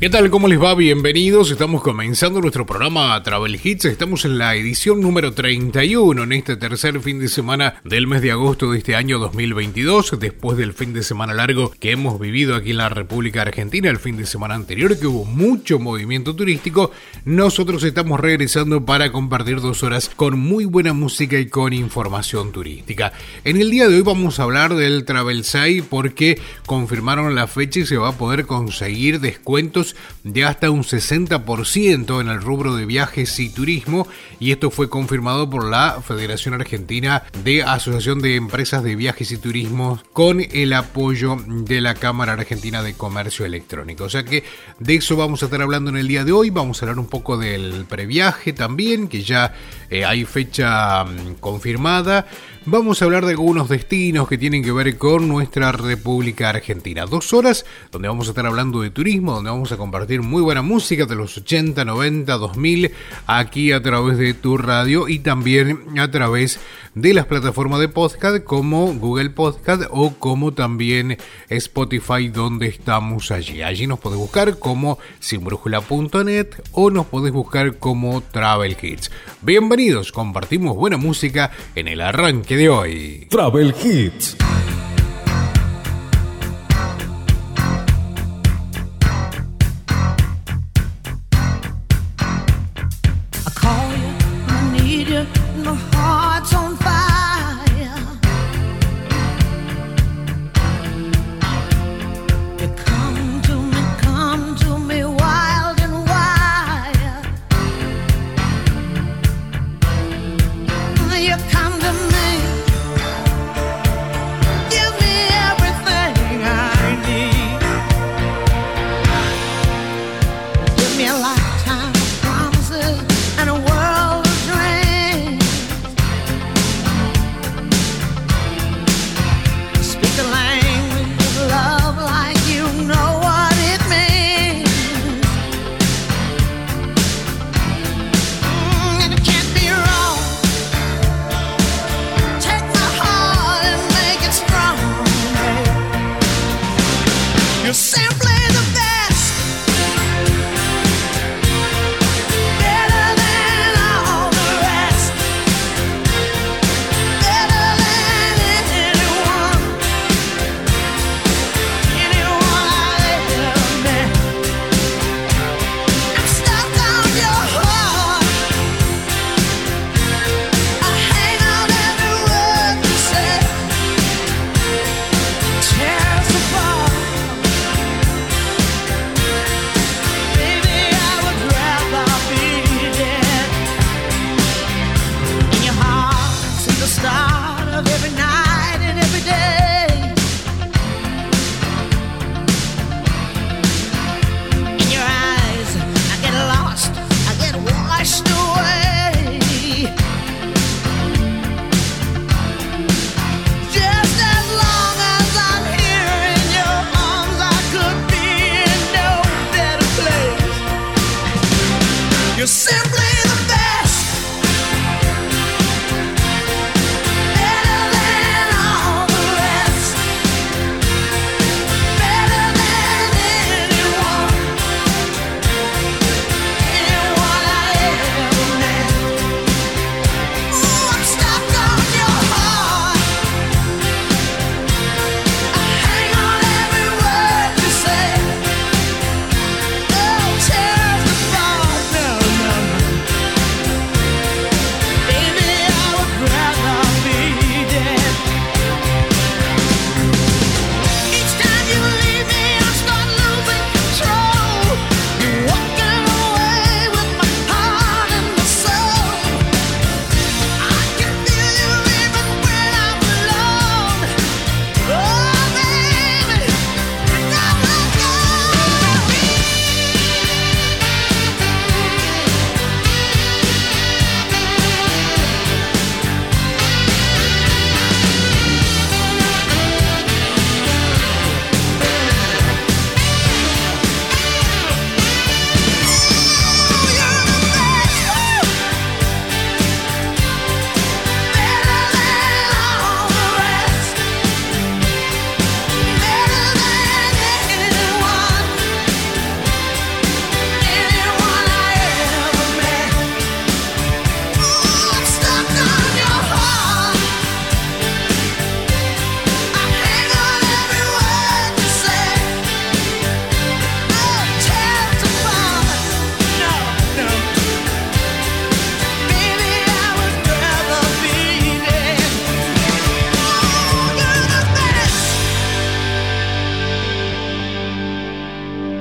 ¿Qué tal? ¿Cómo les va? Bienvenidos. Estamos comenzando nuestro programa Travel Hits. Estamos en la edición número 31 en este tercer fin de semana del mes de agosto de este año 2022, después del fin de semana largo que hemos vivido aquí en la República Argentina, el fin de semana anterior que hubo mucho movimiento turístico. Nosotros estamos regresando para compartir dos horas con muy buena música y con información turística. En el día de hoy vamos a hablar del Travel Sai porque confirmaron la fecha y se va a poder conseguir descuentos de hasta un 60% en el rubro de viajes y turismo y esto fue confirmado por la Federación Argentina de Asociación de Empresas de Viajes y Turismo con el apoyo de la Cámara Argentina de Comercio Electrónico. O sea que de eso vamos a estar hablando en el día de hoy, vamos a hablar un poco del previaje también, que ya eh, hay fecha mm, confirmada. Vamos a hablar de algunos destinos que tienen que ver con nuestra República Argentina. Dos horas donde vamos a estar hablando de turismo, donde vamos a compartir muy buena música de los 80, 90, 2000 aquí a través de tu radio y también a través de las plataformas de podcast como Google Podcast o como también Spotify donde estamos allí. Allí nos podés buscar como sinbrújula.net o nos podés buscar como Travel Hits. Bienvenidos, compartimos buena música en el arranque de hoy. Travel Hits.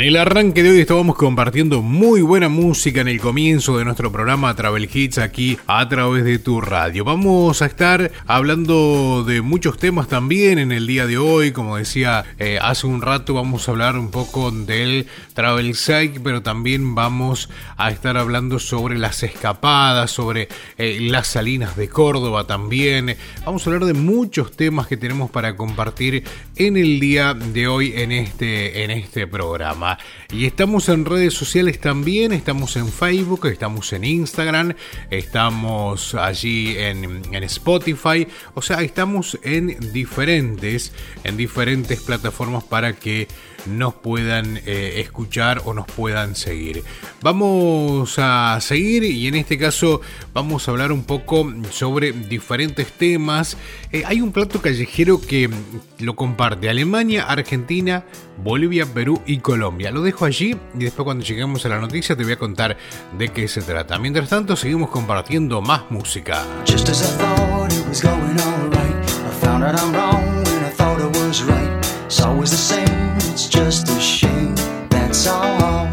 En el arranque de hoy estábamos compartiendo muy buena música en el comienzo de nuestro programa Travel Hits aquí a través de tu radio. Vamos a estar hablando de muchos temas también en el día de hoy. Como decía eh, hace un rato, vamos a hablar un poco del Travel Psych, pero también vamos a estar hablando sobre las escapadas, sobre eh, las salinas de Córdoba también. Vamos a hablar de muchos temas que tenemos para compartir en el día de hoy en este, en este programa. Y estamos en redes sociales también, estamos en Facebook, estamos en Instagram, estamos allí en, en Spotify, o sea, estamos en diferentes, en diferentes plataformas para que nos puedan eh, escuchar o nos puedan seguir. Vamos a seguir y en este caso vamos a hablar un poco sobre diferentes temas. Eh, hay un plato callejero que lo comparte Alemania, Argentina, Bolivia, Perú y Colombia. Lo dejo allí y después cuando lleguemos a la noticia te voy a contar de qué se trata. Mientras tanto, seguimos compartiendo más música. Just as I thought it was going alright. I found out I'm wrong when I thought it was right. It's always the same, it's just a shame. That's all.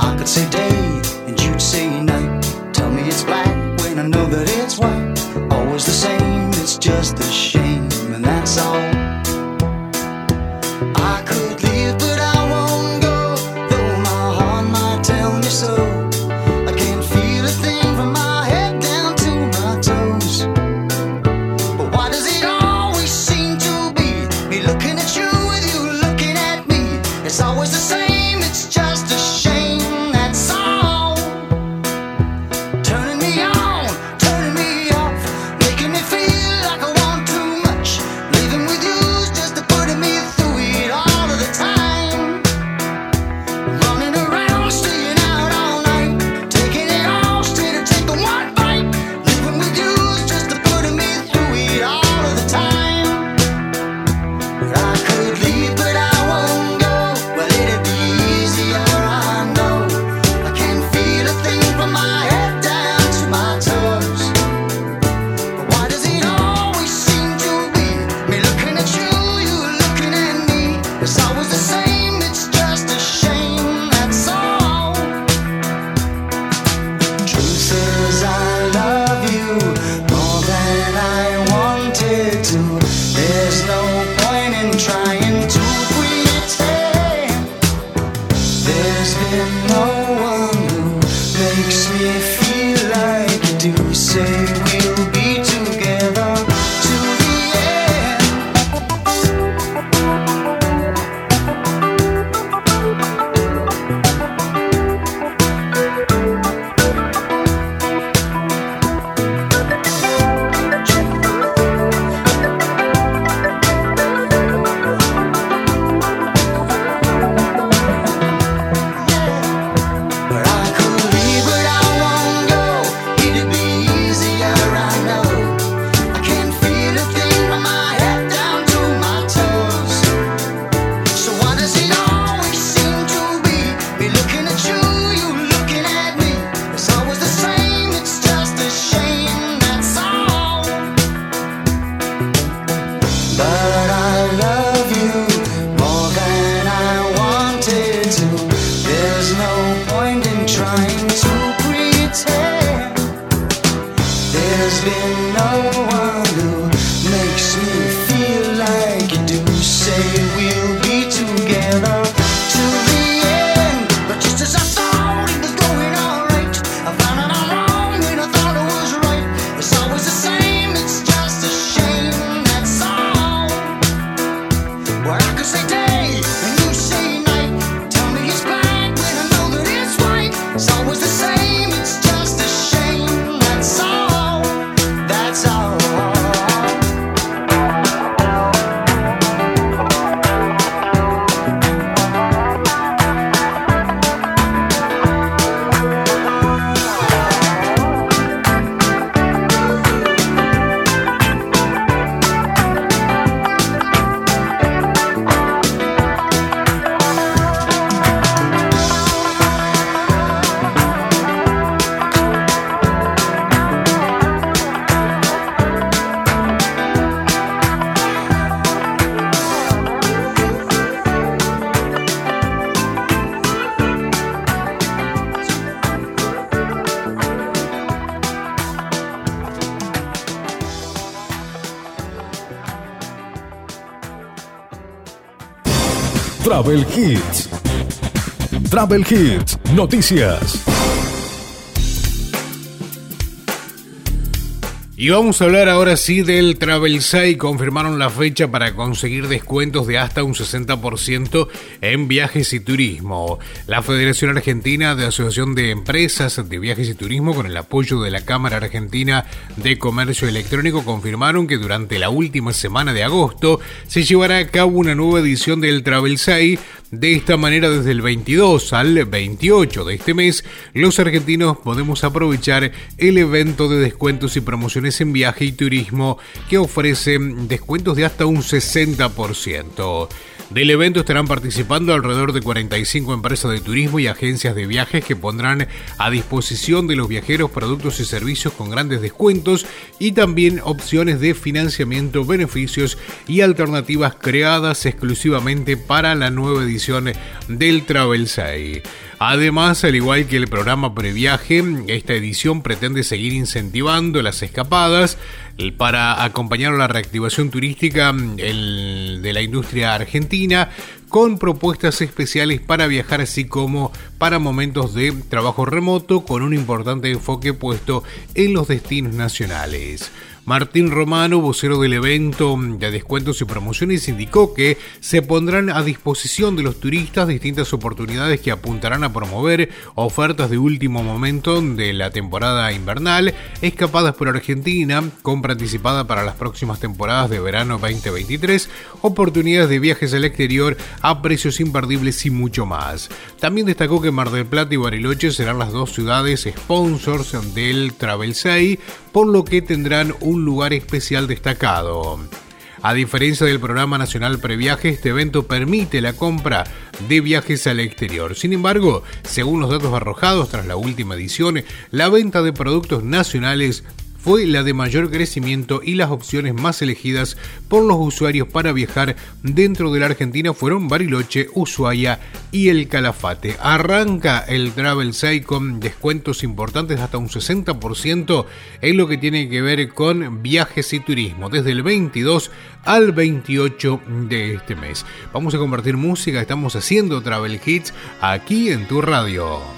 I could say day and you'd say night. Tell me it's black when I know that it's white. Always the same, it's just a shame, and that's all. Travel Hits. Travel Hits, noticias. Y vamos a hablar ahora sí del Travel Say. Confirmaron la fecha para conseguir descuentos de hasta un 60% en viajes y turismo. La Federación Argentina de Asociación de Empresas de Viajes y Turismo, con el apoyo de la Cámara Argentina de Comercio Electrónico confirmaron que durante la última semana de agosto se llevará a cabo una nueva edición del Travel 6. De esta manera, desde el 22 al 28 de este mes, los argentinos podemos aprovechar el evento de descuentos y promociones en viaje y turismo que ofrecen descuentos de hasta un 60%. Del evento estarán participando alrededor de 45 empresas de turismo y agencias de viajes que pondrán a disposición de los viajeros productos y servicios con grandes descuentos y también opciones de financiamiento, beneficios y alternativas creadas exclusivamente para la nueva edición del Travel 6. Además, al igual que el programa Previaje, esta edición pretende seguir incentivando las escapadas para acompañar la reactivación turística de la industria argentina con propuestas especiales para viajar así como para momentos de trabajo remoto con un importante enfoque puesto en los destinos nacionales. Martín Romano, vocero del evento de descuentos y promociones, indicó que se pondrán a disposición de los turistas distintas oportunidades que apuntarán a promover ofertas de último momento de la temporada invernal, escapadas por Argentina, compra anticipada para las próximas temporadas de verano 2023, oportunidades de viajes al exterior a precios imperdibles y mucho más. También destacó que Mar del Plata y Bariloche serán las dos ciudades sponsors del Travel 6, por lo que tendrán un lugar especial destacado. A diferencia del programa nacional Previaje, este evento permite la compra de viajes al exterior. Sin embargo, según los datos arrojados tras la última edición, la venta de productos nacionales fue la de mayor crecimiento y las opciones más elegidas por los usuarios para viajar dentro de la Argentina fueron Bariloche, Ushuaia y el Calafate. Arranca el Travel 6 con descuentos importantes hasta un 60% en lo que tiene que ver con viajes y turismo, desde el 22 al 28 de este mes. Vamos a compartir música, estamos haciendo Travel Hits aquí en tu radio.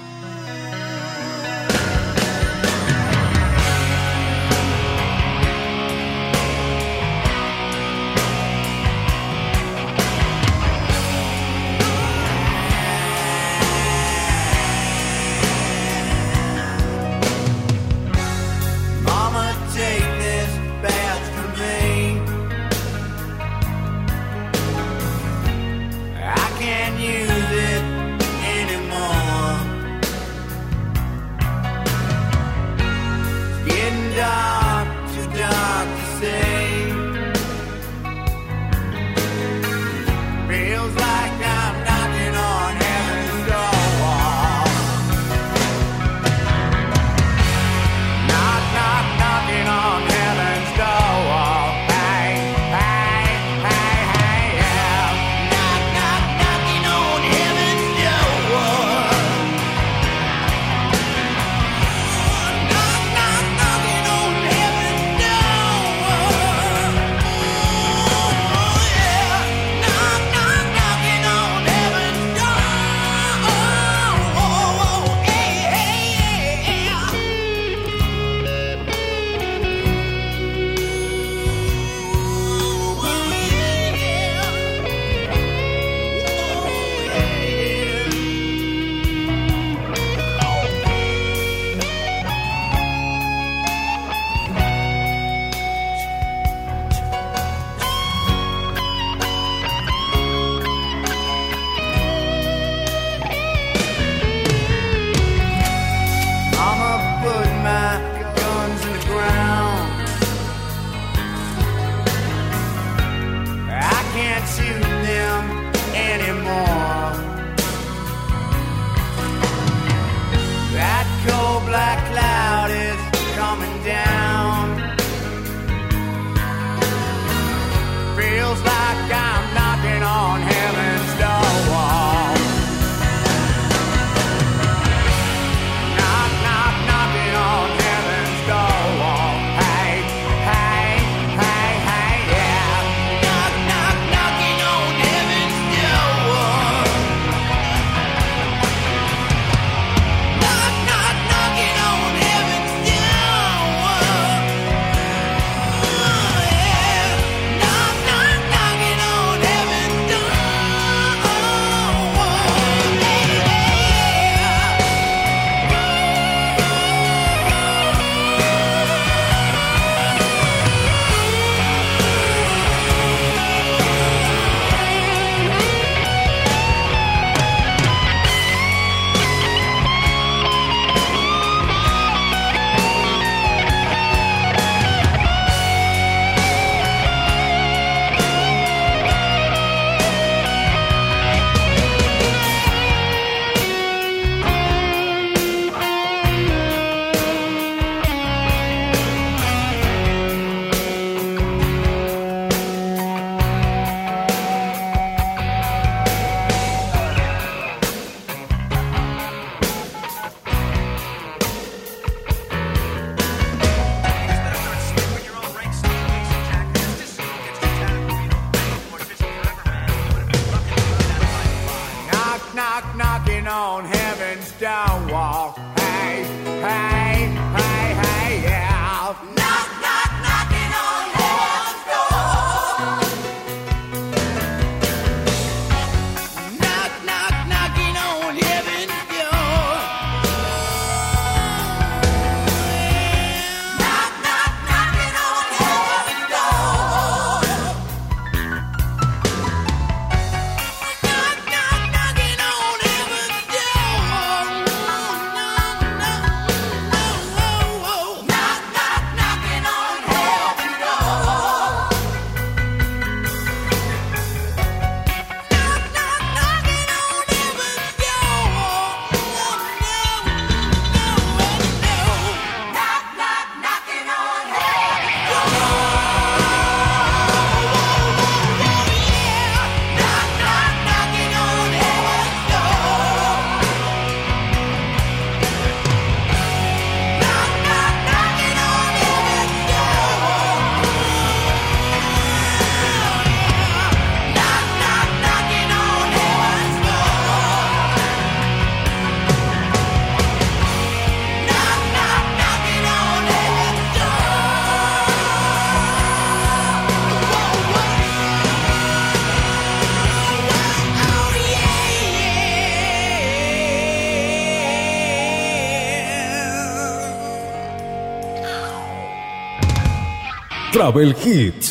Travel Hits.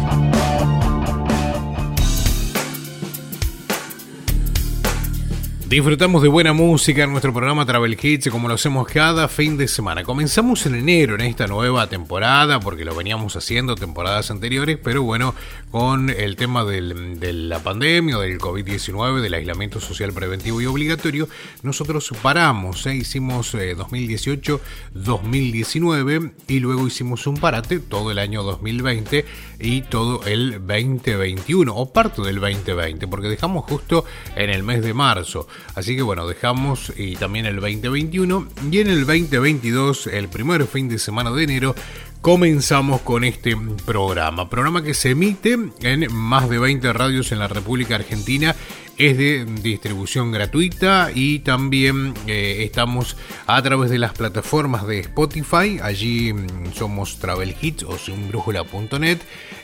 Disfrutamos de buena música en nuestro programa Travel Hits como lo hacemos cada fin de semana. Comenzamos en enero en esta nueva temporada porque lo veníamos haciendo temporadas anteriores, pero bueno, con el tema de la pandemia, del COVID-19, del aislamiento social preventivo y obligatorio, nosotros paramos, ¿eh? hicimos eh, 2018-2019 y luego hicimos un parate todo el año 2020 y todo el 2021 o parte del 2020 porque dejamos justo en el mes de marzo. Así que bueno, dejamos y también el 2021 y en el 2022, el primer fin de semana de enero, comenzamos con este programa. Programa que se emite en más de 20 radios en la República Argentina. Es de distribución gratuita y también eh, estamos a través de las plataformas de Spotify. Allí mm, somos Travel Hits o sinbrújula.net.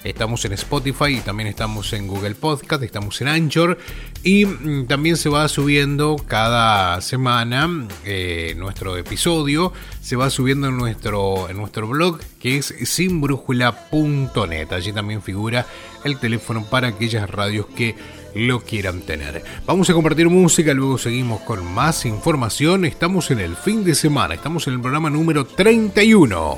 Estamos en Spotify y también estamos en Google Podcast, estamos en Anchor y mm, también se va subiendo cada semana eh, nuestro episodio, se va subiendo en nuestro, en nuestro blog que es sinbrújula.net. Allí también figura el teléfono para aquellas radios que lo quieran tener. Vamos a compartir música, luego seguimos con más información. Estamos en el fin de semana, estamos en el programa número 31.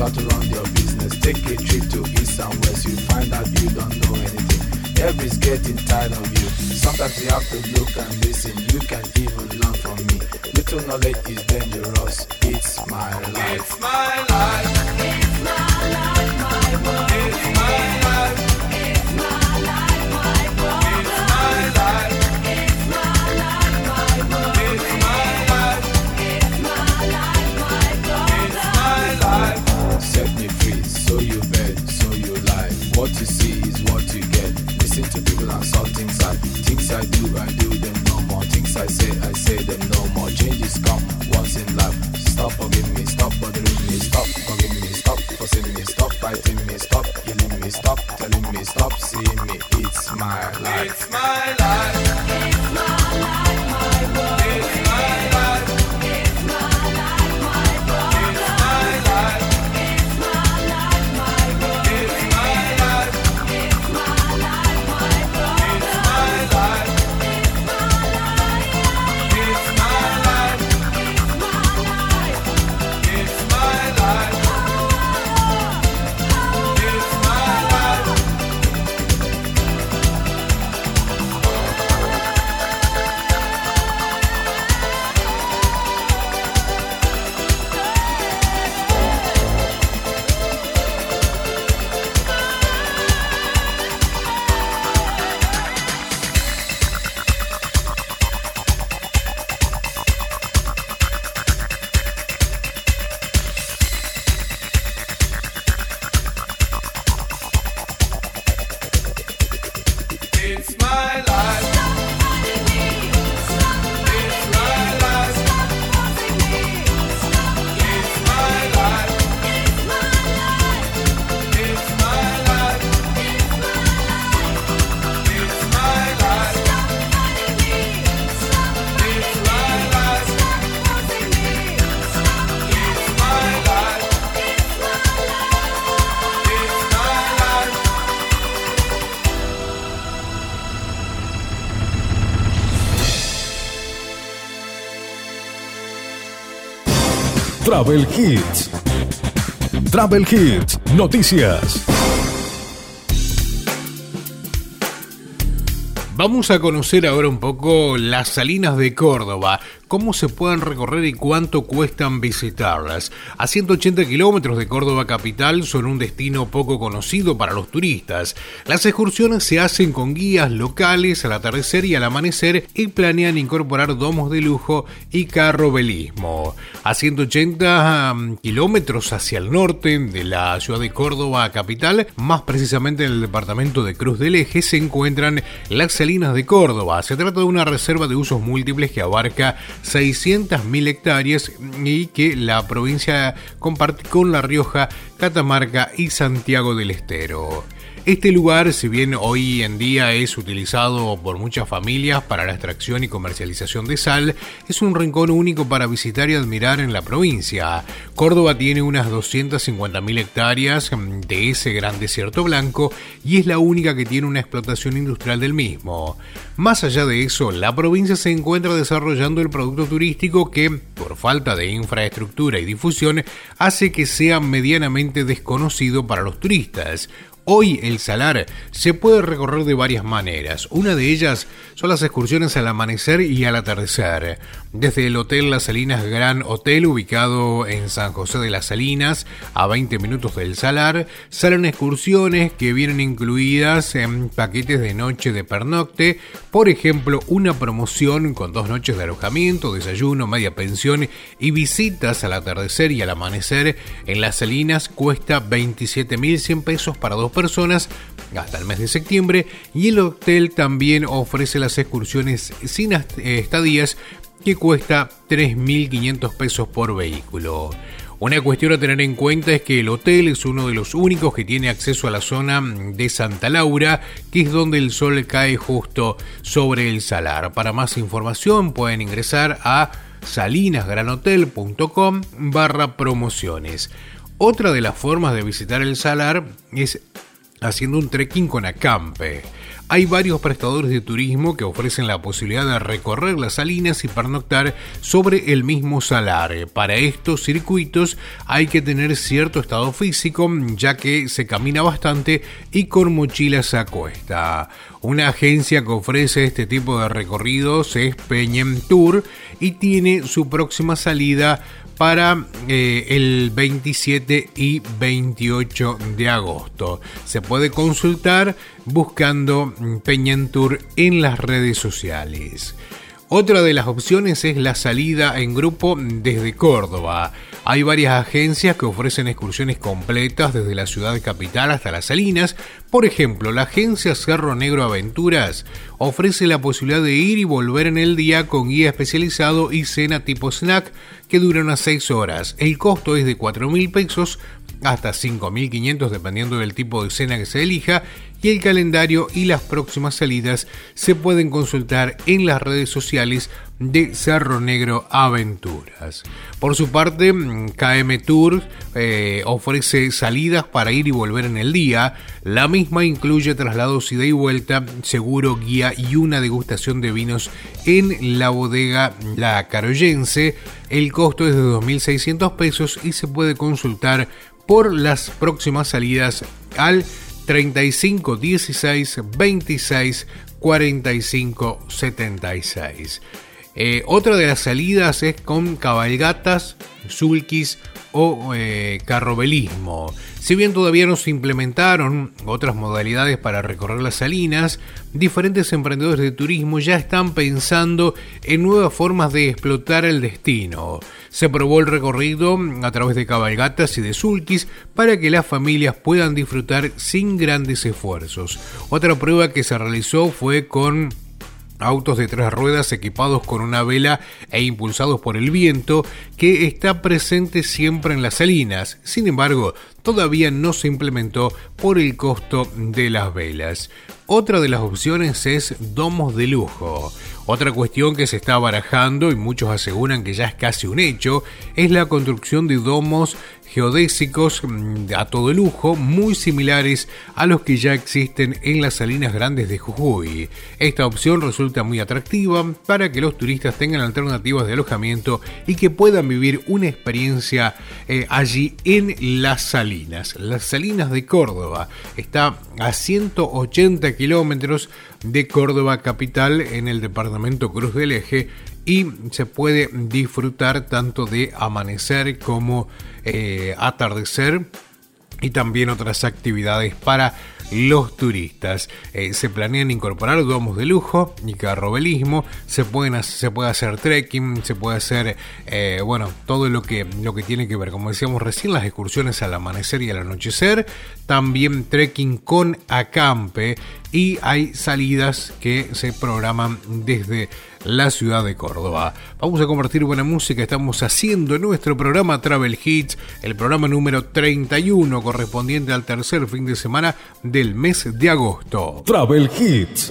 how to run your business. Take a trip to east and west. You find out you don't know anything. Everybody's getting tired of you. Sometimes you have to look and listen. You can even learn from me. Little knowledge is dangerous. It's my life. It's my life. It's my life, Travel Hits. Travel Hits. Noticias. Vamos a conocer ahora un poco las salinas de Córdoba, cómo se pueden recorrer y cuánto cuestan visitarlas. A 180 kilómetros de Córdoba capital son un destino poco conocido para los turistas. Las excursiones se hacen con guías locales al atardecer y al amanecer y planean incorporar domos de lujo y carrobelismo. A 180 mm, kilómetros hacia el norte de la ciudad de Córdoba capital, más precisamente en el departamento de Cruz del Eje, se encuentran las Salinas de Córdoba. Se trata de una reserva de usos múltiples que abarca 600.000 hectáreas y que la provincia comparte con La Rioja, Catamarca y Santiago del Estero. Este lugar, si bien hoy en día es utilizado por muchas familias para la extracción y comercialización de sal, es un rincón único para visitar y admirar en la provincia. Córdoba tiene unas 250.000 hectáreas mm, de ese gran desierto blanco y es la única que tiene una explotación industrial del mismo. Más allá de eso, la provincia se encuentra desarrollando el producto turístico que, por falta de infraestructura y difusión, hace que sea medianamente desconocido para los turistas. Hoy el Salar se puede recorrer de varias maneras. Una de ellas son las excursiones al amanecer y al atardecer. Desde el Hotel Las Salinas Gran Hotel, ubicado en San José de las Salinas, a 20 minutos del Salar, salen excursiones que vienen incluidas en paquetes de noche de pernocte. Por ejemplo, una promoción con dos noches de alojamiento, desayuno, media pensión y visitas al atardecer y al amanecer en Las Salinas cuesta 27.100 pesos para dos personas hasta el mes de septiembre y el hotel también ofrece las excursiones sin eh, estadías que cuesta 3.500 pesos por vehículo. Una cuestión a tener en cuenta es que el hotel es uno de los únicos que tiene acceso a la zona de Santa Laura, que es donde el sol cae justo sobre el salar. Para más información pueden ingresar a salinasgranhotel.com barra promociones. Otra de las formas de visitar el salar es haciendo un trekking con acampe. Hay varios prestadores de turismo que ofrecen la posibilidad de recorrer las salinas y pernoctar sobre el mismo salar. Para estos circuitos hay que tener cierto estado físico, ya que se camina bastante y con mochilas a cuesta. Una agencia que ofrece este tipo de recorridos es Peñem Tour y tiene su próxima salida para eh, el 27 y 28 de agosto. Se puede consultar buscando mm, Peñentour en las redes sociales. Otra de las opciones es la salida en grupo desde Córdoba. Hay varias agencias que ofrecen excursiones completas desde la ciudad capital hasta las Salinas. Por ejemplo, la agencia Cerro Negro Aventuras ofrece la posibilidad de ir y volver en el día con guía especializado y cena tipo snack que dura unas 6 horas. El costo es de 4 mil pesos hasta 5.500 dependiendo del tipo de cena que se elija y el calendario y las próximas salidas se pueden consultar en las redes sociales de Cerro Negro Aventuras. Por su parte, mm, KM Tour eh, ofrece salidas para ir y volver en el día. La misma incluye traslados ida y vuelta, seguro, guía y una degustación de vinos en la bodega La Caroyense. El costo es de 2.600 pesos y se puede consultar por las próximas salidas al 35 16 26 45 76. Eh, otra de las salidas es con cabalgatas, sulkis o eh, carrobelismo. Si bien todavía no se implementaron otras modalidades para recorrer las salinas, diferentes emprendedores de turismo ya están pensando en nuevas formas de explotar el destino. Se probó el recorrido a través de cabalgatas y de sulkis para que las familias puedan disfrutar sin grandes esfuerzos. Otra prueba que se realizó fue con autos de tres ruedas equipados con una vela e impulsados por el viento que está presente siempre en las salinas. Sin embargo, todavía no se implementó por el costo de las velas. Otra de las opciones es domos de lujo. Otra cuestión que se está barajando y muchos aseguran que ya es casi un hecho es la construcción de domos geodésicos mm, a todo lujo muy similares a los que ya existen en las salinas grandes de Jujuy. Esta opción resulta muy atractiva para que los turistas tengan alternativas de alojamiento y que puedan vivir una experiencia eh, allí en las salinas. Las salinas de Córdoba está a 180 kilómetros de Córdoba capital en el departamento Cruz del Eje y se puede disfrutar tanto de amanecer como eh, atardecer y también otras actividades para los turistas. Eh, se planean incorporar domos de lujo y carrobelismo, se, pueden, se puede hacer trekking, se puede hacer, eh, bueno, todo lo que, lo que tiene que ver, como decíamos recién, las excursiones al amanecer y al anochecer, también trekking con acampe y hay salidas que se programan desde la ciudad de Córdoba. Vamos a compartir buena música, estamos haciendo nuestro programa Travel Hits, el programa número 31 correspondiente al tercer fin de semana del mes de agosto. Travel Hits.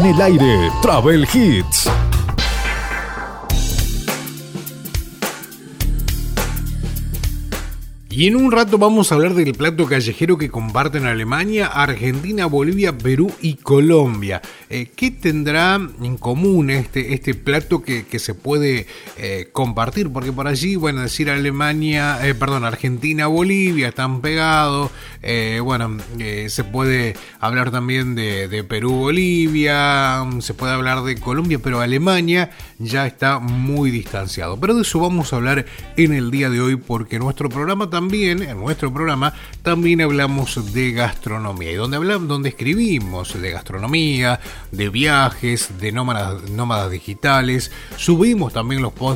En el aire, Travel Hits. Y en un rato vamos a hablar del plato callejero que comparten Alemania, Argentina, Bolivia, Perú y Colombia. Eh, ¿Qué tendrá en común este, este plato que, que se puede eh, compartir? Porque por allí, bueno, decir Alemania, eh, perdón, Argentina, Bolivia están pegados. Eh, bueno, se puede hablar también de, Perú, Bolivia, se puede hablar de Colombia, pero Alemania ya está muy distanciado. Pero de eso vamos a hablar en el día de hoy porque nuestro programa también, en nuestro programa, también hablamos de gastronomía y donde hablamos, donde escribimos de gastronomía, de viajes, de nómadas, nómadas digitales, subimos también los podcasts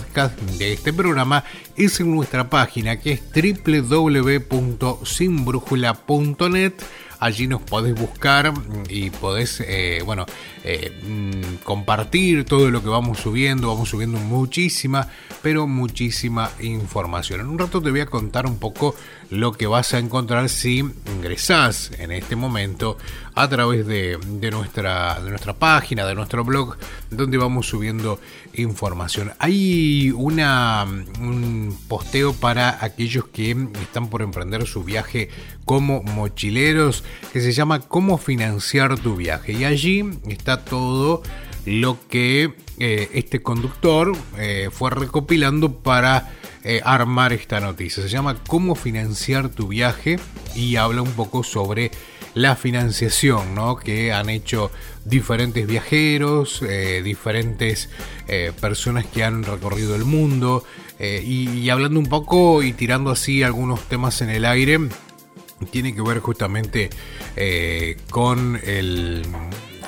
de este programa, es en nuestra página que es www.sinbrújula.net allí nos podés buscar y podés, eh, bueno, eh, mm, compartir todo lo que vamos subiendo. Vamos subiendo muchísima, pero muchísima información. En un rato te voy a contar un poco lo que vas a encontrar si ingresás en este momento a través de, nuestra, de nuestra página, de nuestro blog, donde vamos subiendo información. Hay un posteo para aquellos que están por emprender su viaje como mochileros que se llama Cómo financiar tu viaje. Y allí está todo lo que eh, este conductor eh, fue recopilando para eh, armar esta noticia. Se llama Cómo financiar tu viaje y habla un poco sobre la financiación ¿no? que han hecho diferentes viajeros, eh, diferentes eh, personas que han recorrido el mundo y, hablando un poco y tirando así algunos temas en el aire tiene que ver justamente con el,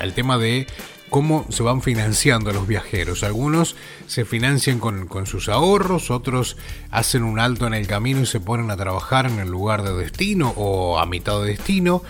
el tema de cómo se van financiando los viajeros. Algunos se financian con, sus ahorros, otros hacen un alto en el camino y se ponen a trabajar en el lugar de destino o a mitad de destino.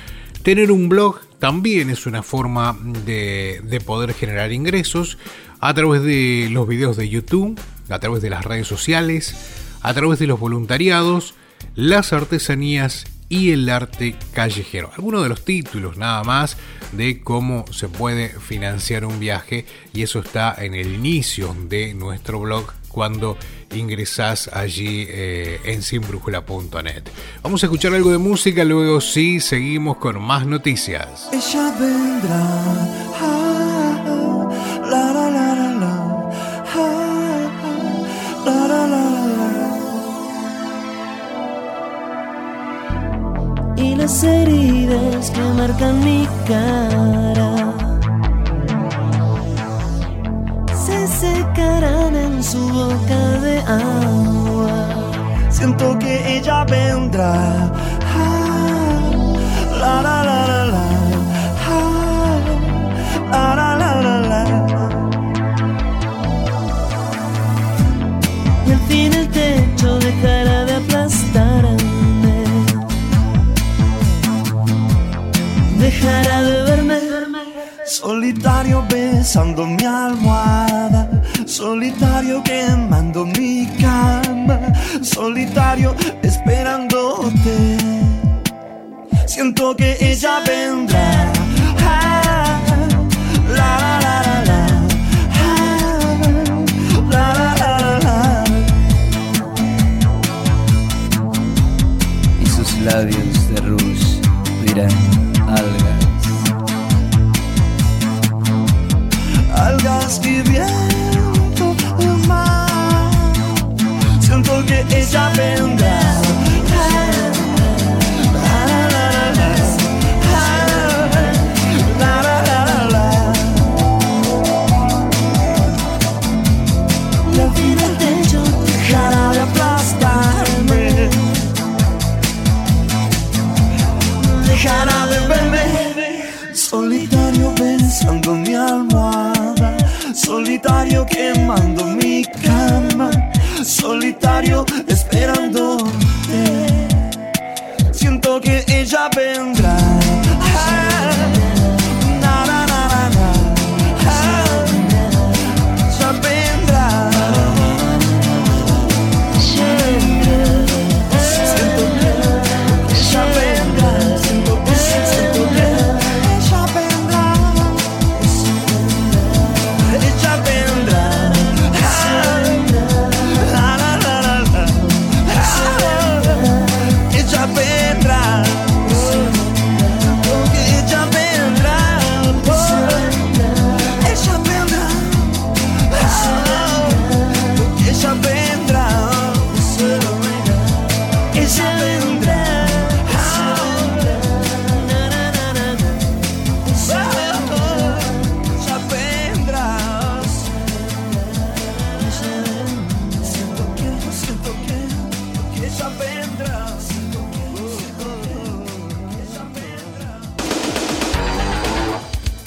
Tener un blog también es una forma de poder generar ingresos a través de los videos de YouTube, a través de las redes sociales, a través de los voluntariados, las artesanías y el arte callejero. Algunos de los títulos nada más de cómo se puede financiar un viaje y eso está en el inicio de nuestro blog cuando ingresás allí eh, en sinbrújula.net. Vamos a escuchar algo de música, luego sí seguimos con más noticias. Y las heridas que marcan mi cara se secarán en su boca de agua. Siento que ella vendrá. Ah, la la la la la. Ah, De verme. Solitario besando mi almohada, solitario quemando mi cama, solitario esperándote. Siento que ella vendrá. Y sus labios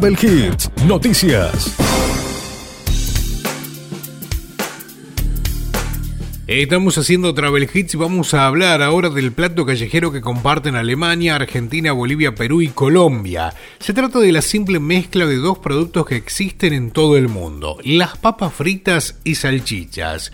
Travel Hits, noticias. Estamos haciendo Travel Hits y vamos a hablar ahora del plato callejero que comparten Alemania, Argentina, Bolivia, Perú y Colombia. Se trata de la simple mezcla de dos productos que existen en todo el mundo, las papas fritas y salchichas.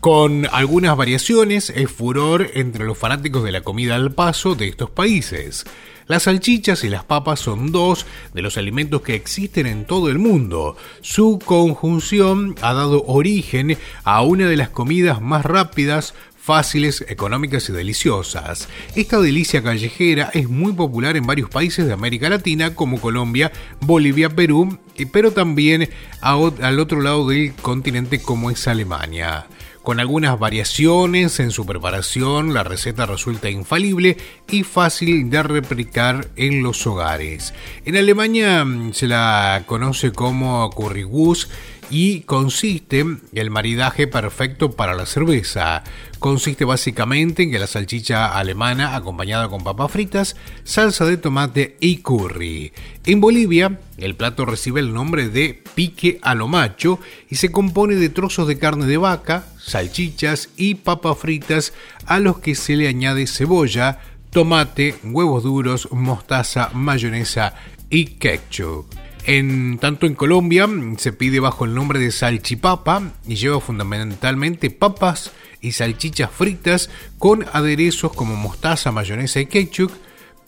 Con algunas variaciones, es furor entre los fanáticos de la comida al paso de estos países. Las salchichas y las papas son dos de los alimentos que existen en todo el mundo. Su conjunción ha dado origen a una de las comidas más rápidas, fáciles, económicas y deliciosas. Esta delicia callejera es muy popular en varios países de América Latina como Colombia, Bolivia, Perú, pero también al otro lado del continente como es Alemania. Con algunas variaciones en su preparación, la receta resulta infalible y fácil de replicar en los hogares. En Alemania mm, se la conoce como currywurst y consiste el maridaje perfecto para la cerveza. Consiste básicamente en que la salchicha alemana acompañada con papas fritas, salsa de tomate y curry. En Bolivia, el plato recibe el nombre de pique a lo macho y se compone de trozos de carne de vaca, salchichas y papas fritas a los que se le añade cebolla, tomate, huevos duros, mostaza, mayonesa y ketchup. En, tanto en Colombia se pide bajo el nombre de salchipapa y lleva fundamentalmente papas y salchichas fritas con aderezos como mostaza, mayonesa y ketchup.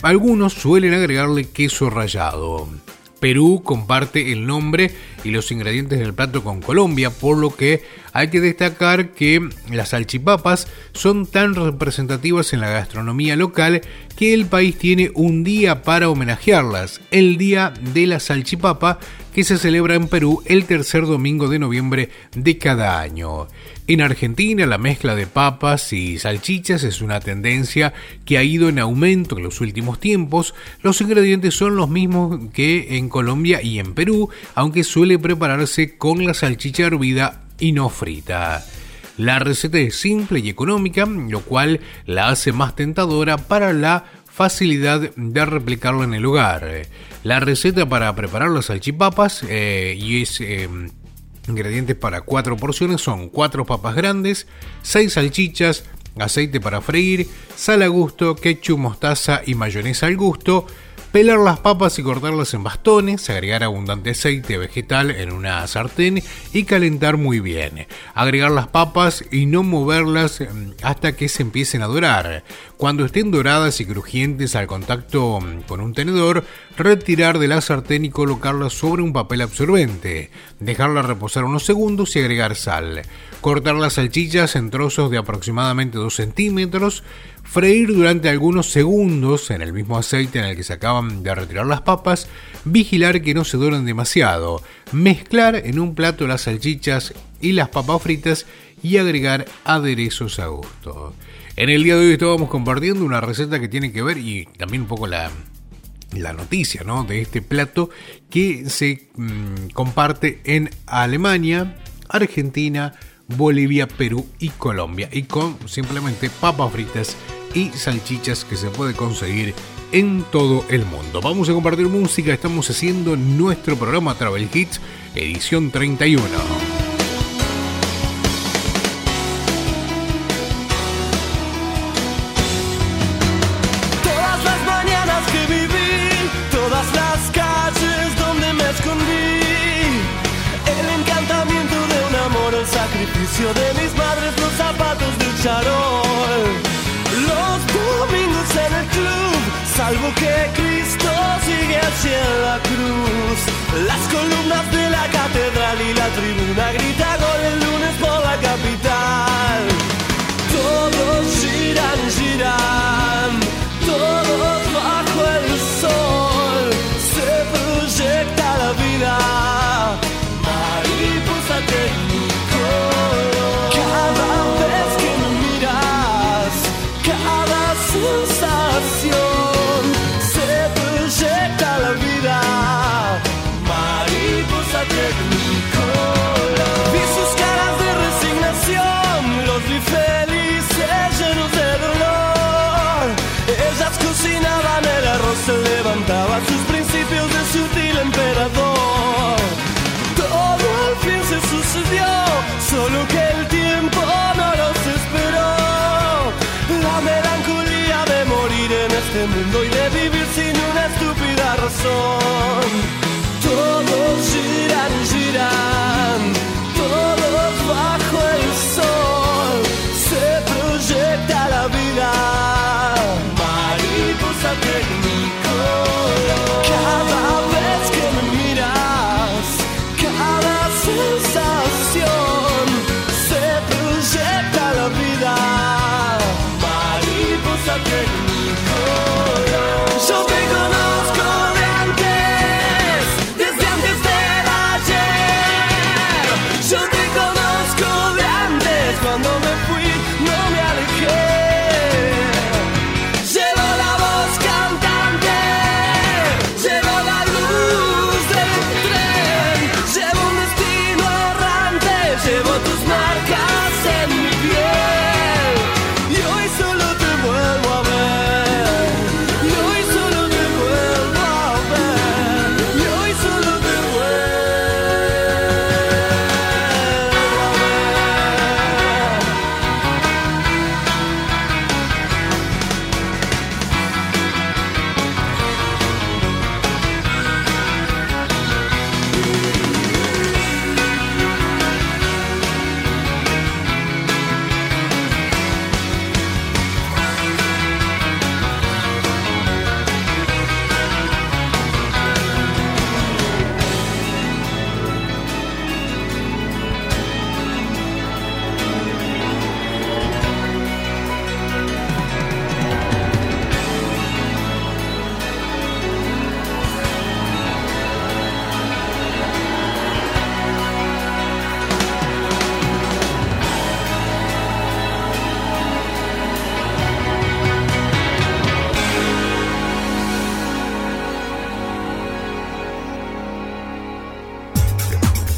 Algunos suelen agregarle queso rallado. Perú comparte el nombre y los ingredientes del plato con Colombia, por lo que hay que destacar que las salchipapas son tan representativas en la gastronomía local que el país tiene un día para homenajearlas, el Día de la Salchipapa, que se celebra en Perú el tercer domingo de noviembre de cada año. En Argentina la mezcla de papas y salchichas es una tendencia que ha ido en aumento en los últimos tiempos. Los ingredientes son los mismos que en Colombia y en Perú, aunque suele prepararse con la salchicha hervida y no frita. La receta es simple y económica, lo cual la hace más tentadora para la facilidad de replicarla en el hogar. La receta para preparar las salchipapas eh, y es... eh, Ingredientes para 4 porciones son 4 papas grandes, 6 salchichas, aceite para freír, sal a gusto, ketchup, mostaza y mayonesa al gusto. Pelar las papas y cortarlas en bastones, agregar abundante aceite vegetal en una sartén y calentar muy bien. Agregar las papas y no moverlas mm, hasta que se empiecen a dorar. Cuando estén doradas y crujientes al contacto mm, con un tenedor, retirar de la sartén y colocarlas sobre un papel absorbente. Dejarla reposar unos segundos y agregar sal. Cortar las salchichas en trozos de aproximadamente 2 centímetros. Freír durante algunos segundos en el mismo aceite en el que se acaban de retirar las papas. Vigilar que no se doren demasiado. Mezclar en un plato las salchichas y las papas fritas y agregar aderezos a gusto. En el día de hoy estábamos compartiendo una receta que tiene que ver y también un poco la, la noticia ¿no? de este plato que se mm, comparte en Alemania, Argentina, Bolivia, Perú y Colombia. Y con simplemente papas fritas y salchichas que se puede conseguir en todo el mundo. Vamos a compartir música, estamos haciendo nuestro programa Travel Hits, edición 31. Todas las mañanas que viví, todas las calles donde me escondí, el encantamiento de un amor, el sacrificio de mis madres, los zapatos del charol, que Cristo sigue hacia la cruz, las columnas de la catedral y la tribuna grita gol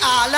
Y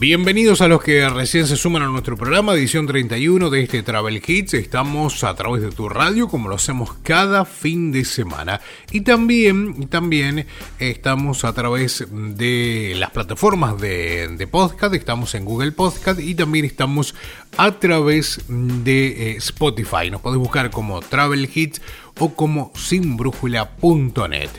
Bienvenidos a los que recién se suman a nuestro programa, edición 31 de este Travel Hits. Estamos a través de tu radio, como lo hacemos cada fin de semana. Y también, también estamos a través de las plataformas de, de podcast. Estamos en Google Podcast y también estamos a través de eh, Spotify. Nos podés buscar como Travel Hits o como sinbrújula.net.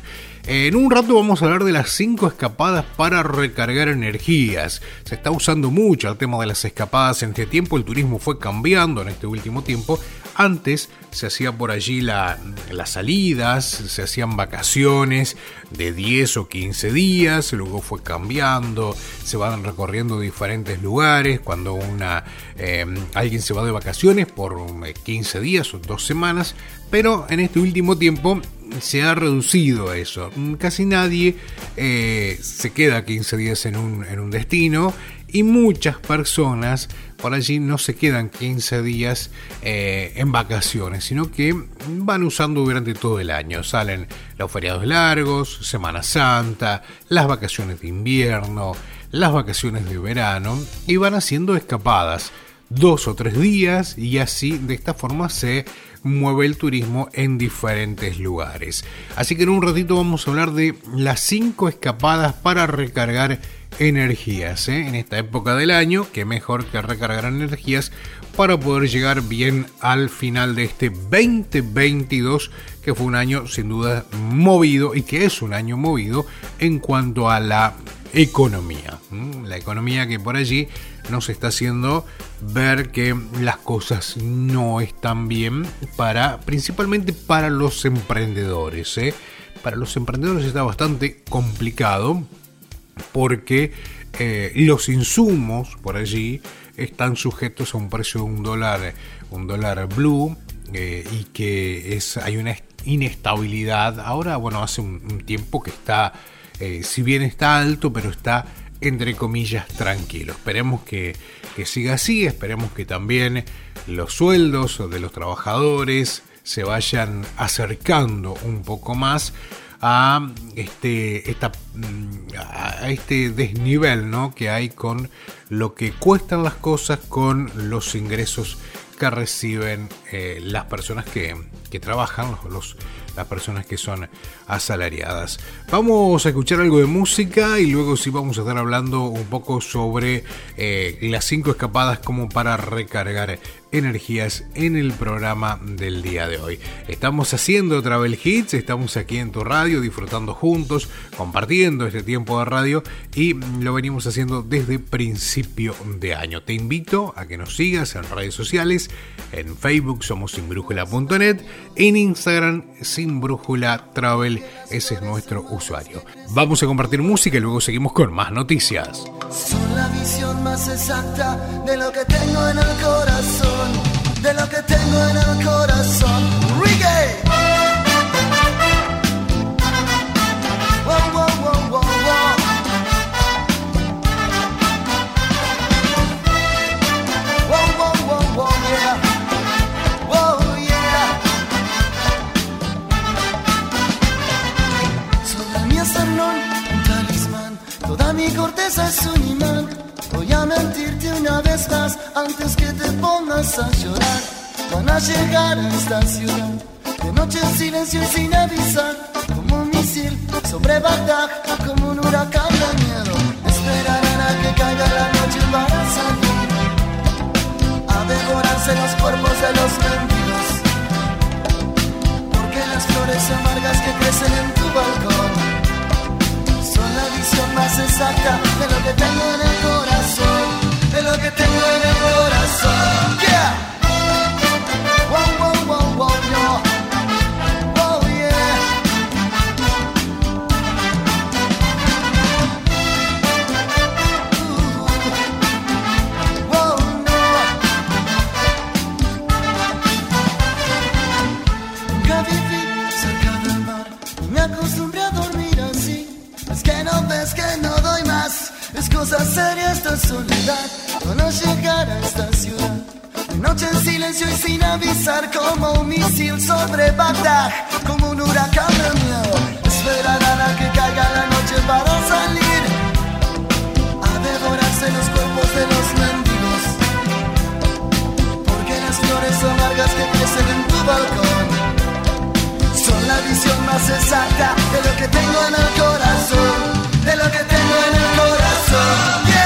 En un rato vamos a hablar de las 5 escapadas para recargar energías. Se está usando mucho el tema de las escapadas en este tiempo, el turismo fue cambiando en este último tiempo. Antes se hacía por allí la- las salidas, se hacían vacaciones de 10 o 15 días, luego fue cambiando, se van recorriendo diferentes lugares, cuando una, eh, alguien se va de vacaciones por eh, 15 días o dos semanas, pero en este último tiempo se ha reducido eso. Mm, Casi nadie eh, se queda 15 días en un, en un destino y muchas personas por allí no se quedan 15 días eh, en vacaciones, sino que van usando durante todo el año. Salen los feriados largos, Semana Santa, las vacaciones de invierno, las vacaciones de verano y van haciendo escapadas dos o tres días y así de esta forma se mueve el turismo en diferentes lugares. Así que en un ratito vamos a hablar de las cinco escapadas para recargar energías ¿eh? en esta época del año, que mejor que recargar energías para poder llegar bien al final de este 2022, que fue un año sin duda movido y que es un año movido en cuanto a la economía. La economía que por allí nos está haciendo ver que las cosas no están bien para principalmente para los emprendedores. ¿eh? Para los emprendedores está bastante complicado porque eh, los insumos por allí están sujetos a un precio de un dólar, un dólar blue eh, y que es hay una inestabilidad. Ahora, bueno, hace un, tiempo que está, si bien está alto, pero está entre comillas tranquilo. Esperemos que, que siga así, esperemos que también los sueldos de los trabajadores se vayan acercando un poco más a este, mm, a este desnivel ¿no? que hay con lo que cuestan las cosas con los ingresos que reciben eh, las personas que, que trabajan, los, las personas que son asalariadas. Vamos a escuchar algo de música y luego sí vamos a estar hablando un poco sobre eh, las cinco escapadas como para recargar energías en el programa del día de hoy. Estamos haciendo Travel Hits, estamos aquí en tu radio disfrutando juntos, compartiendo este tiempo de radio y lo venimos haciendo desde principio de año. Te invito a que nos sigas en redes sociales, en Facebook somos sinbrújula.net, en Instagram sin brújula travel, ese es nuestro usuario. Vamos a compartir música y luego seguimos con más noticias. Son la visión más exacta de lo que tengo en el corazón, de lo que tengo en el corazón. Reggae. Corteza es un imán. Voy a mentirte una vez más antes que te pongas a llorar. Van a llegar a esta ciudad de noche en silencio y sin avisar. Como un misil sobre Bagdad, como un huracán de miedo. Esperarán a que caiga la noche para salir a devorarse los cuerpos de los mendigos. Porque las flores amargas que crecen en tu balcón visión más exacta de lo que tengo en el corazón, de lo que tengo en el corazón. Seria esta soledad. Van a llegar a esta ciudad, de noche en silencio y sin avisar, como un misil sobre Bagdad, como un huracán de miedo. Esperarán a que caiga la noche para salir, a devorarse los cuerpos de los mendigos. Porque las flores amargas que crecen en tu balcón son la visión más exacta de lo que tengo en el corazón, de lo que corazón. Yeah.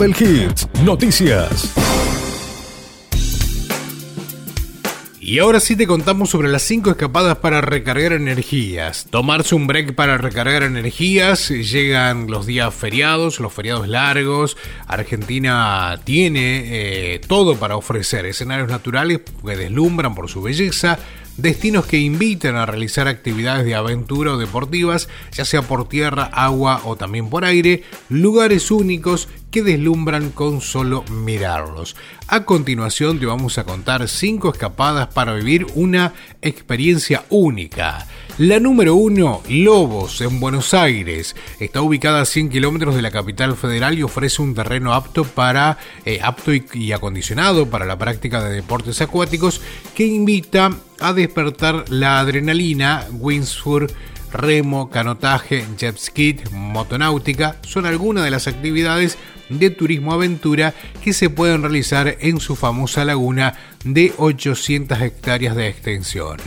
Hits, noticias. Y ahora sí te contamos sobre las 5 escapadas para recargar energías. Tomarse un break para recargar energías. Llegan los días feriados, los feriados largos. Argentina tiene eh, todo para ofrecer. Escenarios naturales que deslumbran por su belleza. Destinos que invitan a realizar actividades de aventura o deportivas, ya sea por tierra, agua o también por aire. Lugares únicos que deslumbran con solo mirarlos. A continuación te vamos a contar 5 escapadas para vivir una experiencia única. La número 1, Lobos, en Buenos Aires. Está ubicada a 100 kilómetros de la capital federal y ofrece un terreno apto para eh, apto y, y acondicionado para la práctica de deportes acuáticos que invita a despertar la adrenalina, windsurf, remo, canotaje, jet ski, motonáutica son algunas de las actividades de turismo aventura que se pueden realizar en su famosa laguna de 800 hectáreas de extensión.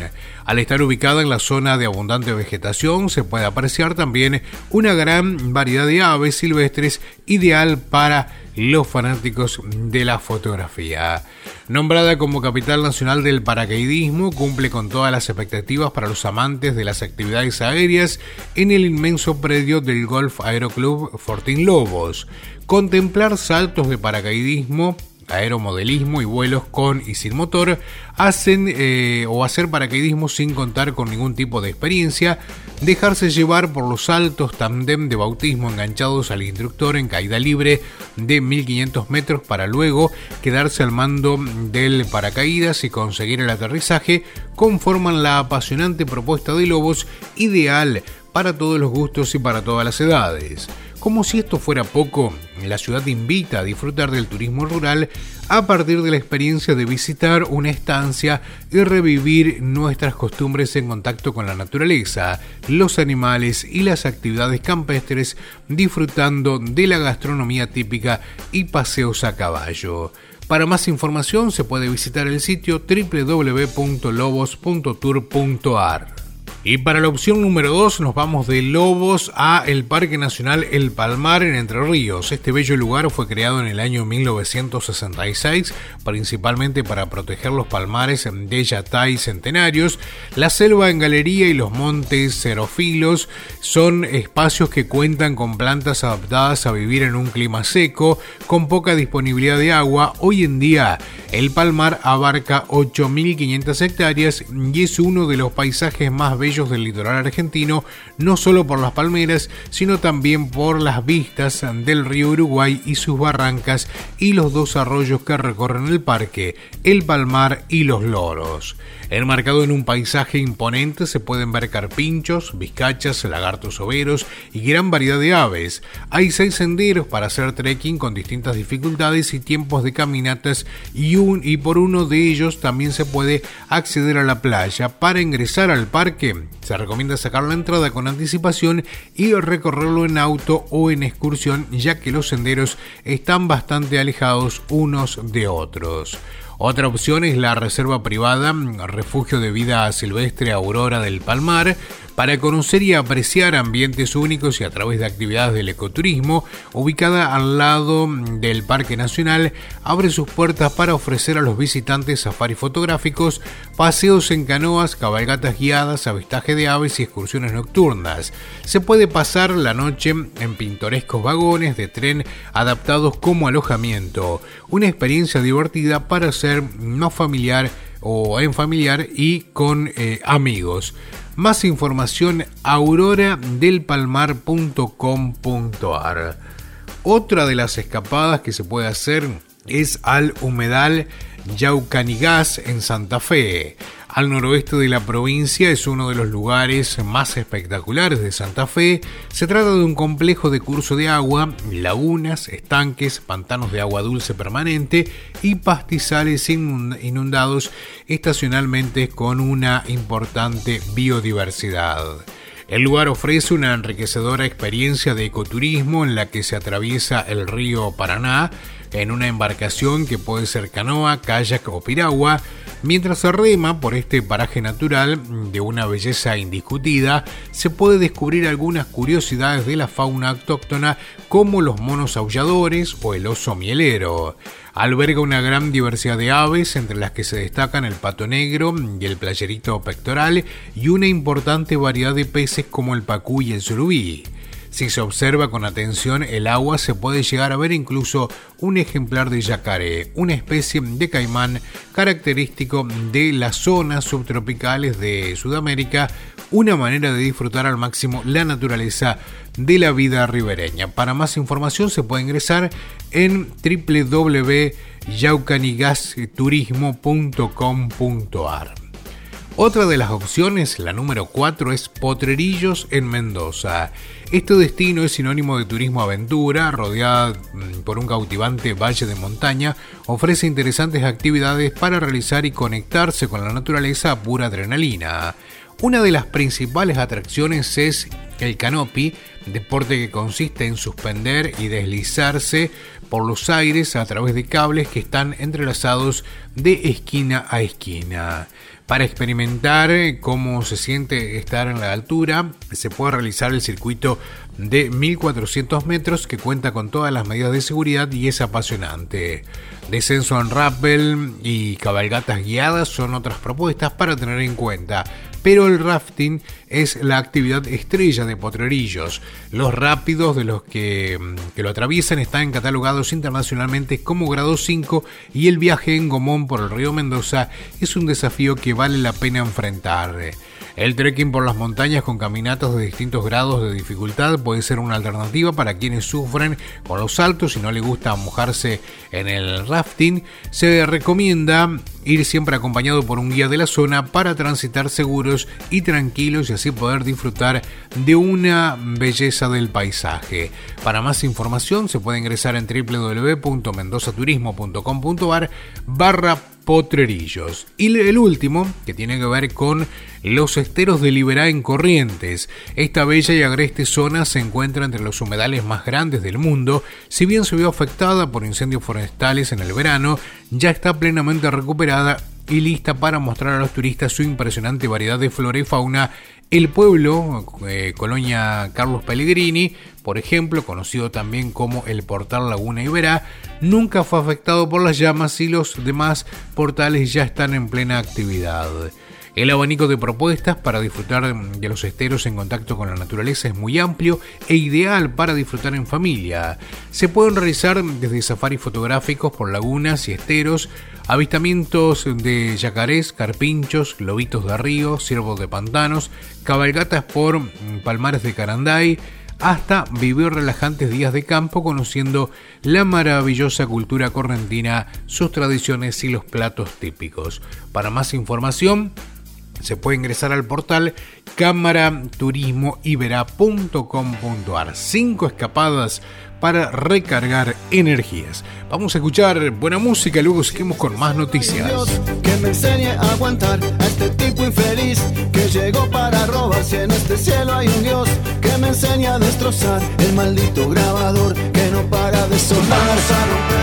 Al estar ubicada en la zona de abundante vegetación se puede apreciar también una gran variedad de aves silvestres ideal para los fanáticos de la fotografía. Nombrada como capital nacional del paracaidismo, cumple con todas las expectativas para los amantes de las actividades aéreas en el inmenso predio del Golf Aeroclub Fortín Lobos. Contemplar saltos de paracaidismo aeromodelismo y vuelos con y sin motor, hacen eh, o hacer paracaidismo sin contar con ningún tipo de experiencia, dejarse llevar por los saltos tandem de bautismo enganchados al instructor en caída libre de 1500 metros para luego quedarse al mando del paracaídas y conseguir el aterrizaje, conforman la apasionante propuesta de Lobos ideal para todos los gustos y para todas las edades. Como si esto fuera poco, la ciudad invita a disfrutar del turismo rural a partir de la experiencia de visitar una estancia y revivir nuestras costumbres en contacto con la naturaleza, los animales y las actividades campestres, disfrutando de la gastronomía típica y paseos a caballo. Para más información se puede visitar el sitio www.lobos.tour.ar. Y para la opción número 2 nos vamos de Lobos a el Parque Nacional El Palmar en Entre Ríos. Este bello lugar fue creado en el año 1966 principalmente para proteger los palmares de Yatay centenarios. La selva en galería y los montes xerofilos son espacios que cuentan con plantas adaptadas a vivir en un clima seco, con poca disponibilidad de agua. Hoy en día el Palmar abarca 8.500 hectáreas y es uno de los paisajes más bellos del litoral argentino, no solo por las palmeras, sino también por las vistas del río Uruguay y sus barrancas y los dos arroyos que recorren el parque, el Palmar y los Loros. Enmarcado en un paisaje imponente se pueden ver carpinchos, vizcachas, lagartos overos y gran variedad de aves. Hay seis senderos para hacer trekking con distintas dificultades y tiempos de caminatas y, un, y por uno de ellos también se puede acceder a la playa. Para ingresar al parque se recomienda sacar la entrada con anticipación y recorrerlo en auto o en excursión ya que los senderos están bastante alejados unos de otros. Otra opción es la reserva privada Refugio de Vida Silvestre Aurora del Palmar, para conocer y apreciar ambientes únicos y a través de actividades del ecoturismo, ubicada al lado del Parque Nacional, abre sus puertas para ofrecer a los visitantes safaris fotográficos, paseos en canoas, cabalgatas guiadas, avistaje de aves y excursiones nocturnas. Se puede pasar la noche en pintorescos vagones de tren adaptados como alojamiento, una experiencia divertida para ser no familiar o en familiar y con eh, amigos. Más información auroradelpalmar.com.ar. Otra de las escapadas que se puede hacer es al humedal Yaucanigás en Santa Fe. Al noroeste de la provincia es uno de los lugares más espectaculares de Santa Fe. Se trata de un complejo de curso de agua, lagunas, estanques, pantanos de agua dulce permanente y pastizales inundados estacionalmente con una importante biodiversidad. El lugar ofrece una enriquecedora experiencia de ecoturismo en la que se atraviesa el río Paraná en una embarcación que puede ser canoa, kayak o piragua, mientras se rema por este paraje natural de una belleza indiscutida, se puede descubrir algunas curiosidades de la fauna autóctona como los monos aulladores o el oso mielero. Alberga una gran diversidad de aves, entre las que se destacan el pato negro y el playerito pectoral, y una importante variedad de peces como el pacú y el surubí. Si se observa con atención el agua se puede llegar a ver incluso un ejemplar de yacaré, una especie de caimán característico de las zonas subtropicales de Sudamérica, una manera de disfrutar al máximo la naturaleza de la vida ribereña. Para más información se puede ingresar en www.yaucanigasturismo.com.ar. Otra de las opciones, la número 4, es Potrerillos en Mendoza. Este destino es sinónimo de turismo aventura, rodeada mm, por un cautivante valle de montaña, ofrece interesantes actividades para realizar y conectarse con la naturaleza pura adrenalina. Una de las principales atracciones es el canopy, deporte que consiste en suspender y deslizarse por los aires a través de cables que están entrelazados de esquina a esquina. Para experimentar cómo se siente estar en la altura, se puede realizar el circuito de 1400 metros que cuenta con todas las medidas de seguridad y es apasionante. Descenso en rappel y cabalgatas guiadas son otras propuestas para tener en cuenta pero el rafting es la actividad estrella de Potrerillos. Los rápidos de los que, que, lo atraviesan están catalogados internacionalmente como grado 5 y el viaje en gomón por el río Mendoza es un desafío que vale la pena enfrentar. El trekking por las montañas con caminatas de distintos grados de dificultad puede ser una alternativa para quienes sufren con los saltos y no les gusta mojarse en el rafting. Se recomienda ir siempre acompañado por un guía de la zona para transitar seguros y tranquilos y así poder disfrutar de una belleza del paisaje. Para más información se puede ingresar en www.mendozaturismo.com.ar barra potrerillos. Y el último, que tiene que ver con los esteros de Liberá en Corrientes. Esta bella y agreste zona se encuentra entre los humedales más grandes del mundo. Si bien se vio afectada por incendios forestales en el verano, ya está plenamente recuperada y lista para mostrar a los turistas su impresionante variedad de flora y fauna. El pueblo, eh, Colonia Carlos Pellegrini, por ejemplo, conocido también como el Portal Laguna Iberá, nunca fue afectado por las llamas y los demás portales ya están en plena actividad. El abanico de propuestas para disfrutar de los esteros en contacto con la naturaleza es muy amplio e ideal para disfrutar en familia. Se pueden realizar desde safaris fotográficos por lagunas y esteros, avistamientos de yacarés, carpinchos, lobitos de río, ciervos de pantanos, cabalgatas por palmares de Caranday, hasta vivir relajantes días de campo conociendo la maravillosa cultura correntina, sus tradiciones y los platos típicos. Para más información, se puede ingresar al portal cámaraturismoibera.com.ar. Cinco escapadas para recargar energías. Vamos a escuchar buena música y luego seguimos con más noticias. Dios que me enseñe a aguantar a este tipo infeliz que llegó para robar. Si en este cielo hay un Dios que me enseñe a destrozar el maldito grabador que no para de sonar.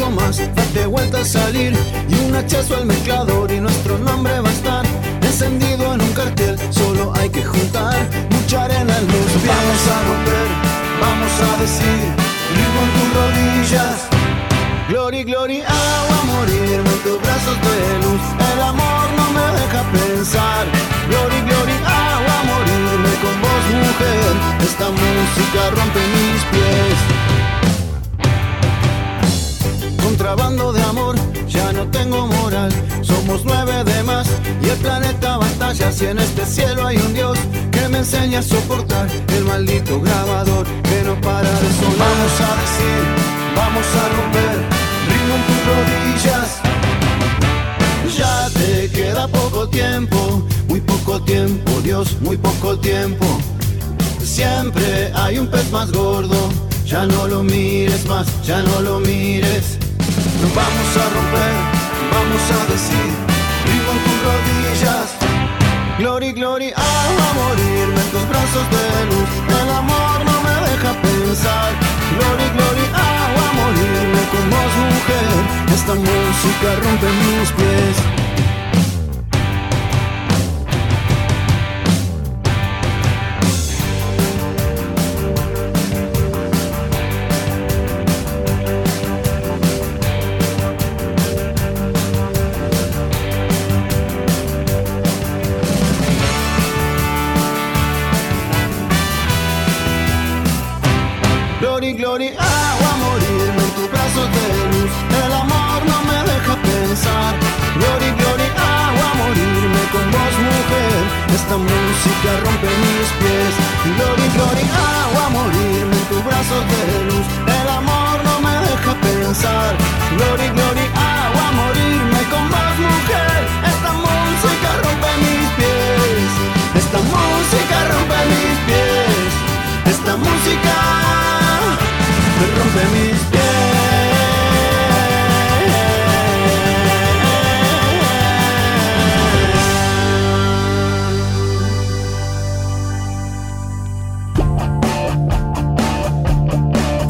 Mucho más. Date vuelta a salir y un hachazo al mezclador y nuestro nombre va a estar encendido en un cartel. Solo hay que juntar mucha arena en los pies. Vamos a romper, vamos a decir, ritmo en tus rodillas. Glory, glory, agua a morirme en tus brazos de luz. El amor no me deja pensar. Glory, glory, agua a morirme con vos, mujer. Esta música rompe mis pies. Contrabando de amor, ya no tengo moral. Somos nueve de más y el planeta batalla. Si en este cielo hay un Dios que me enseña a soportar el maldito grabador que no para de sonar. Vamos a decir, vamos a romper, ritmo en tus rodillas. Ya te queda poco tiempo, muy poco tiempo, Dios, muy poco tiempo. Siempre hay un pez más gordo, ya no lo mires más, ya no lo mires. Nos vamos a romper, vamos a decir, y con tus rodillas, glory, glory, a morirme en tus brazos de luz. El amor no me deja pensar, glory, glory, a morirme con vos, mujer. Esta música rompe mis pies.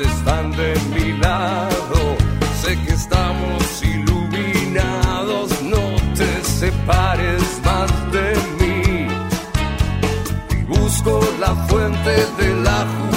están de mi lado. Sé que estamos iluminados, no te separes más de mí. Y busco la fuente de la justicia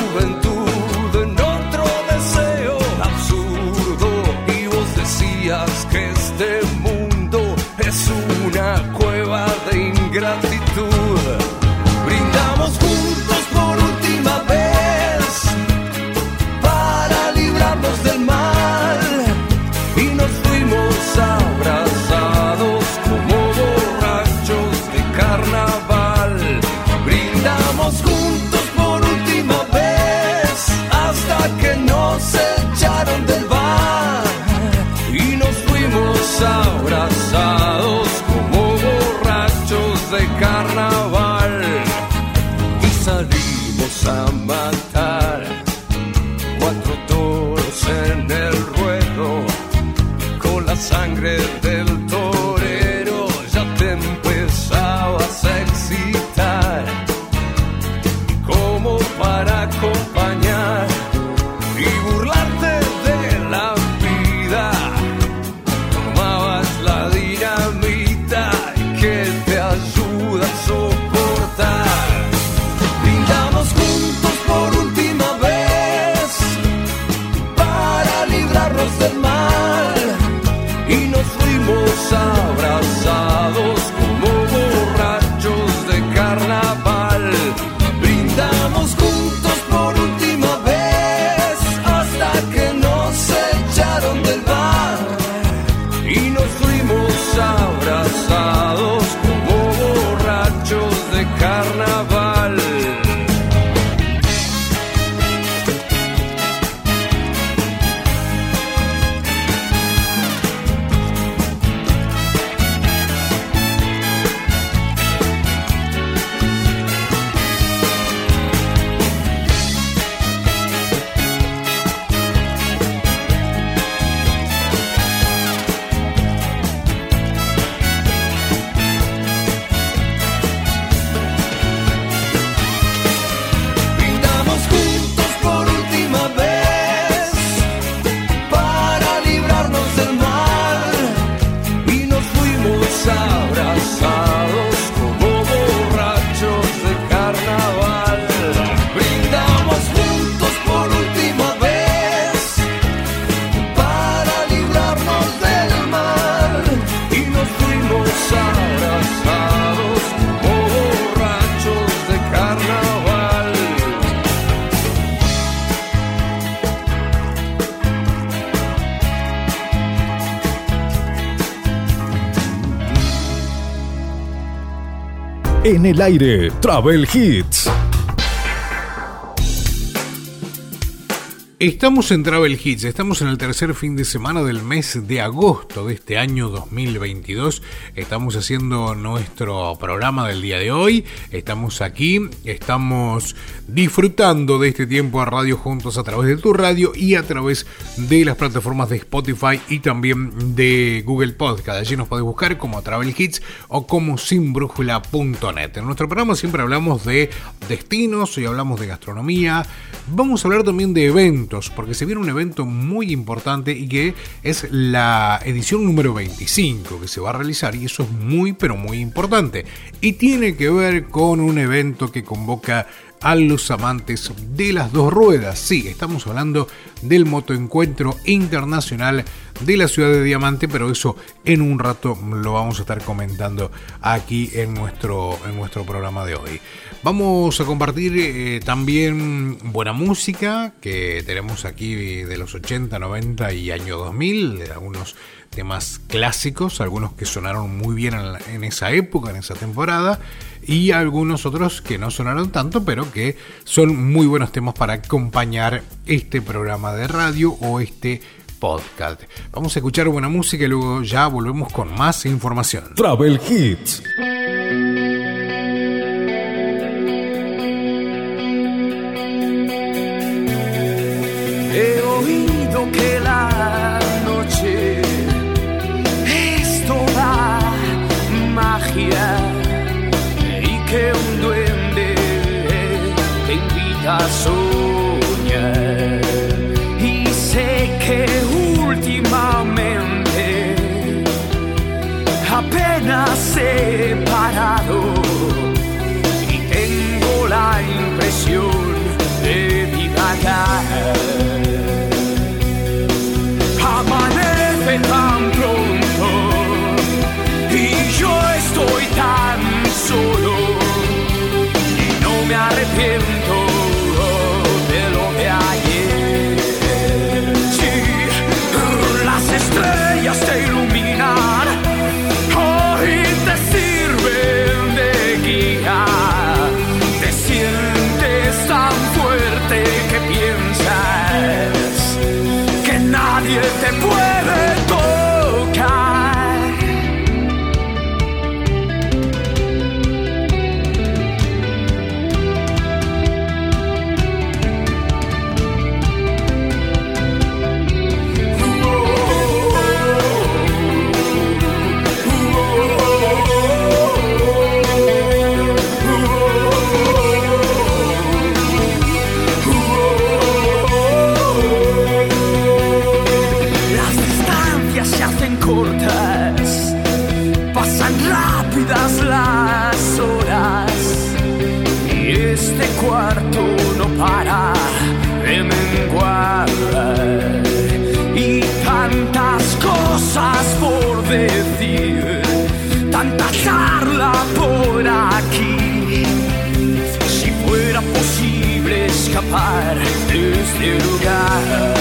En el aire, Travel Hits. Estamos en Travel Hits, estamos en el tercer fin de semana del mes de agosto de este año 2022. Estamos haciendo nuestro programa del día de hoy. Estamos aquí, estamos disfrutando de este tiempo a radio juntos a través de tu radio y a través de las plataformas de Spotify y también de Google Podcast. Allí nos podés buscar como Travel Hits o como sinbrújula.net. En nuestro programa siempre hablamos de destinos y hablamos de gastronomía. Vamos a hablar también de eventos porque se viene un evento muy importante y que es la edición número 25 que se va a realizar y eso es muy pero muy importante. Y tiene que ver con un evento que convoca a los amantes de las dos ruedas. Sí, estamos hablando del motoencuentro internacional de la ciudad de Diamante, pero eso en un rato lo vamos a estar comentando aquí en nuestro, en nuestro programa de hoy. Vamos a compartir eh, también buena música que tenemos aquí de los 80, 90 y año 2000, algunos temas clásicos, algunos que sonaron muy bien en, la- en esa época, en esa temporada, y algunos otros que no sonaron tanto, pero que son muy buenos temas para acompañar este programa de radio o este podcast. Vamos a escuchar buena música y luego ya volvemos con más información. Travel Hits. He oído que la magia y que un duende te invita a soñar. Y sé que últimamente apenas he parado y tengo la impresión de divagar. Me posible escapar de este lugar.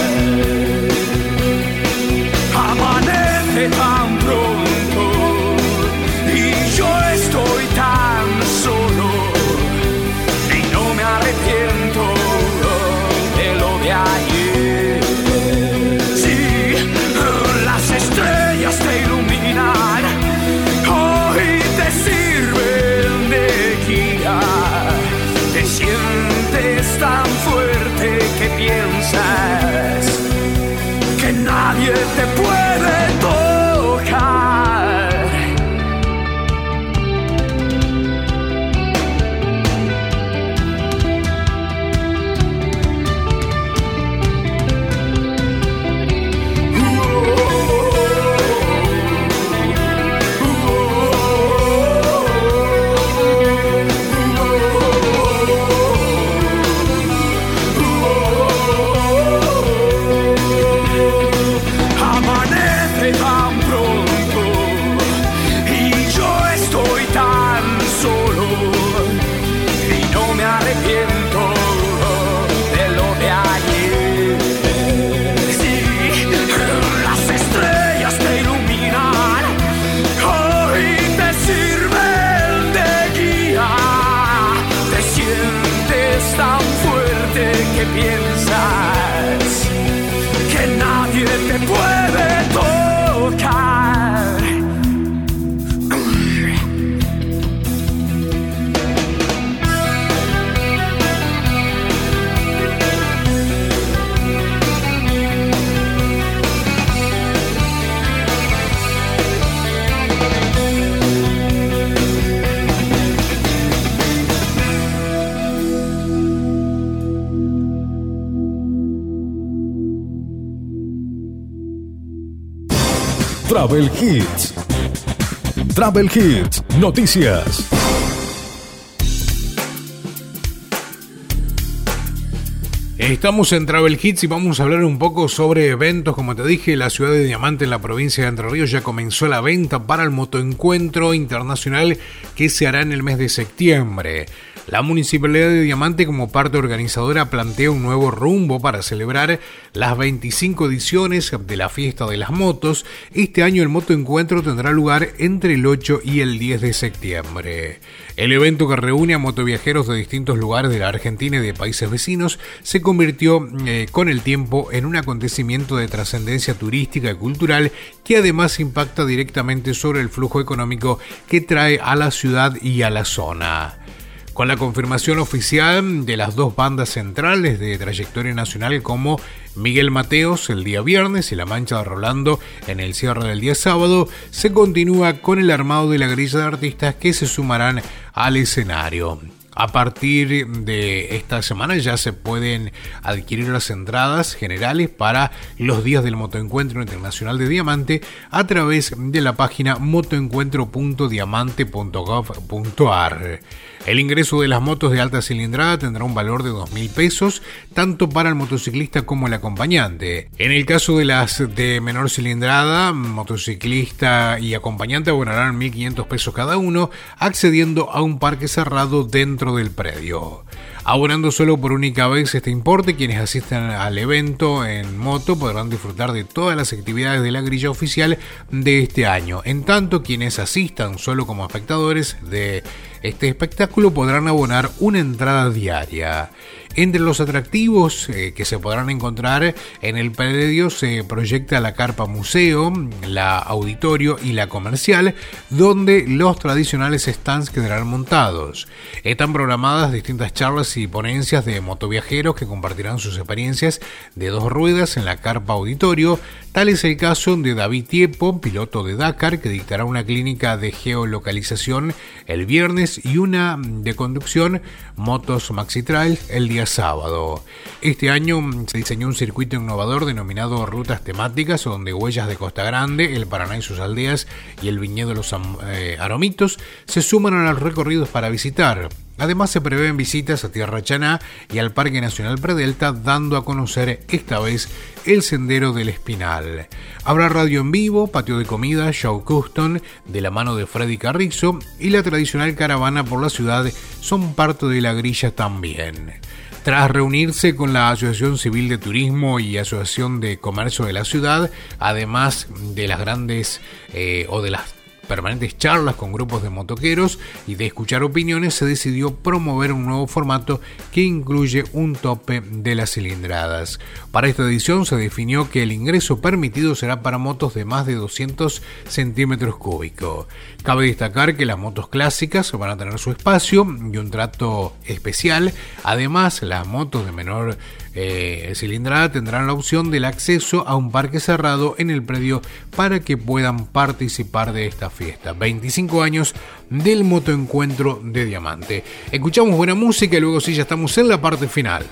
Travel Hits, noticias. Estamos en Travel Hits y vamos a hablar un poco sobre eventos. Como te dije, la ciudad de Diamante en la provincia de Entre Ríos ya comenzó la venta para el motoencuentro internacional que se hará en el mes de septiembre. La Municipalidad de Diamante como parte organizadora plantea un nuevo rumbo para celebrar las 25 ediciones de la fiesta de las motos. Este año el motoencuentro tendrá lugar entre el 8 y el 10 de septiembre. El evento que reúne a motoviajeros de distintos lugares de la Argentina y de países vecinos se convirtió eh, con el tiempo en un acontecimiento de trascendencia turística y cultural que además impacta directamente sobre el flujo económico que trae a la ciudad y a la zona. Con la confirmación oficial de las dos bandas centrales de trayectoria nacional como Miguel Mateos el día viernes y La Mancha de Rolando en el cierre del día sábado, se continúa con el armado de la grilla de artistas que se sumarán al escenario. A partir de esta semana ya se pueden adquirir las entradas generales para los días del Motoencuentro Internacional de Diamante a través de la página motoencuentro.diamante.gov.ar. El ingreso de las motos de alta cilindrada tendrá un valor de 2.000 pesos, tanto para el motociclista como el acompañante. En el caso de las de menor cilindrada, motociclista y acompañante abonarán 1.500 pesos cada uno, accediendo a un parque cerrado dentro del predio. Abonando solo por única vez este importe, quienes asistan al evento en moto podrán disfrutar de todas las actividades de la grilla oficial de este año. En tanto, quienes asistan solo como espectadores de este espectáculo podrán abonar una entrada diaria. Entre los atractivos eh, que se podrán encontrar en el predio se proyecta la carpa museo, la auditorio y la comercial, donde los tradicionales stands quedarán montados. Están programadas distintas charlas y ponencias de motoviajeros que compartirán sus experiencias de dos ruedas en la carpa auditorio. Tal es el caso de David Tiepo, piloto de Dakar, que dictará una clínica de geolocalización el viernes y una de conducción Motos Maxi Trail el día sábado. Este año se diseñó un circuito innovador denominado Rutas Temáticas, donde huellas de Costa Grande, el Paraná y sus aldeas y el viñedo de los eh, Aromitos se suman a los recorridos para visitar. Además se prevén visitas a Tierra Chaná y al Parque Nacional Predelta, dando a conocer esta vez el Sendero del Espinal. Habrá radio en vivo, patio de comida, show custom, de la mano de Freddy Carrizo y la tradicional caravana por la ciudad son parte de la grilla también. Tras reunirse con la Asociación Civil de Turismo y Asociación de Comercio de la ciudad, además de las grandes eh, o de las permanentes charlas con grupos de motoqueros y de escuchar opiniones, se decidió promover un nuevo formato que incluye un tope de las cilindradas. Para esta edición se definió que el ingreso permitido será para motos de más de 200 centímetros cúbicos. Cabe destacar que las motos clásicas van a tener su espacio y un trato especial. Además, las motos de menor eh, cilindrada tendrán la opción del acceso a un parque cerrado en el predio para que puedan participar de esta fiesta. 25 años del motoencuentro de Diamante. Escuchamos buena música y luego sí ya estamos en la parte final.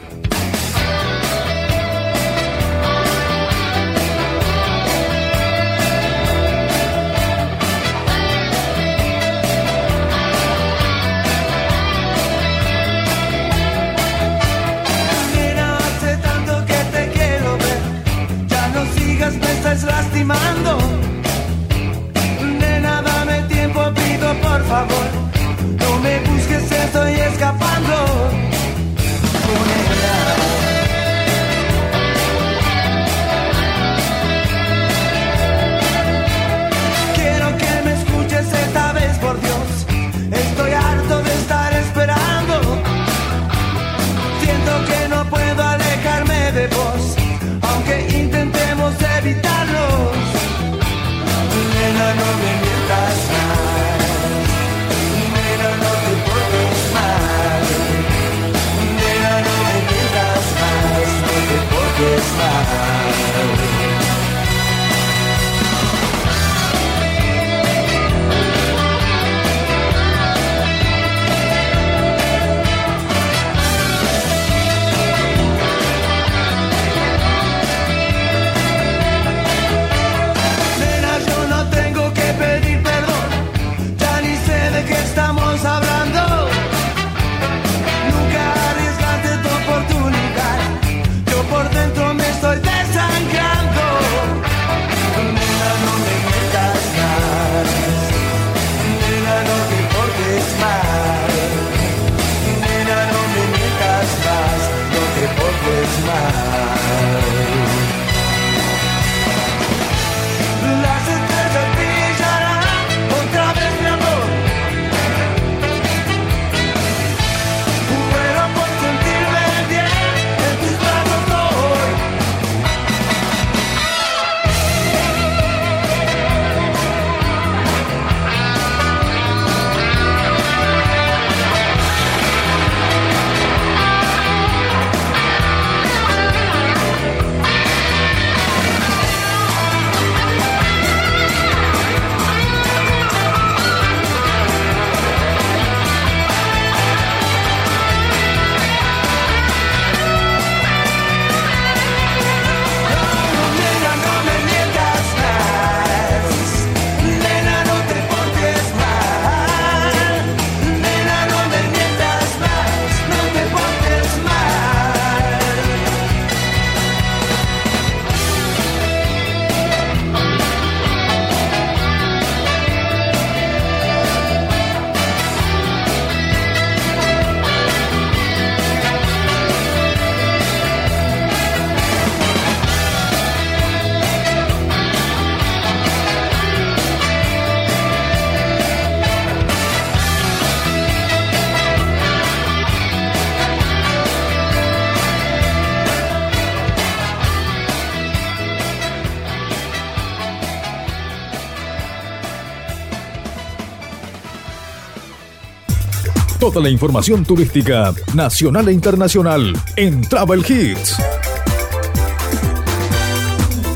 Toda la información turística nacional e internacional en Travel Hits.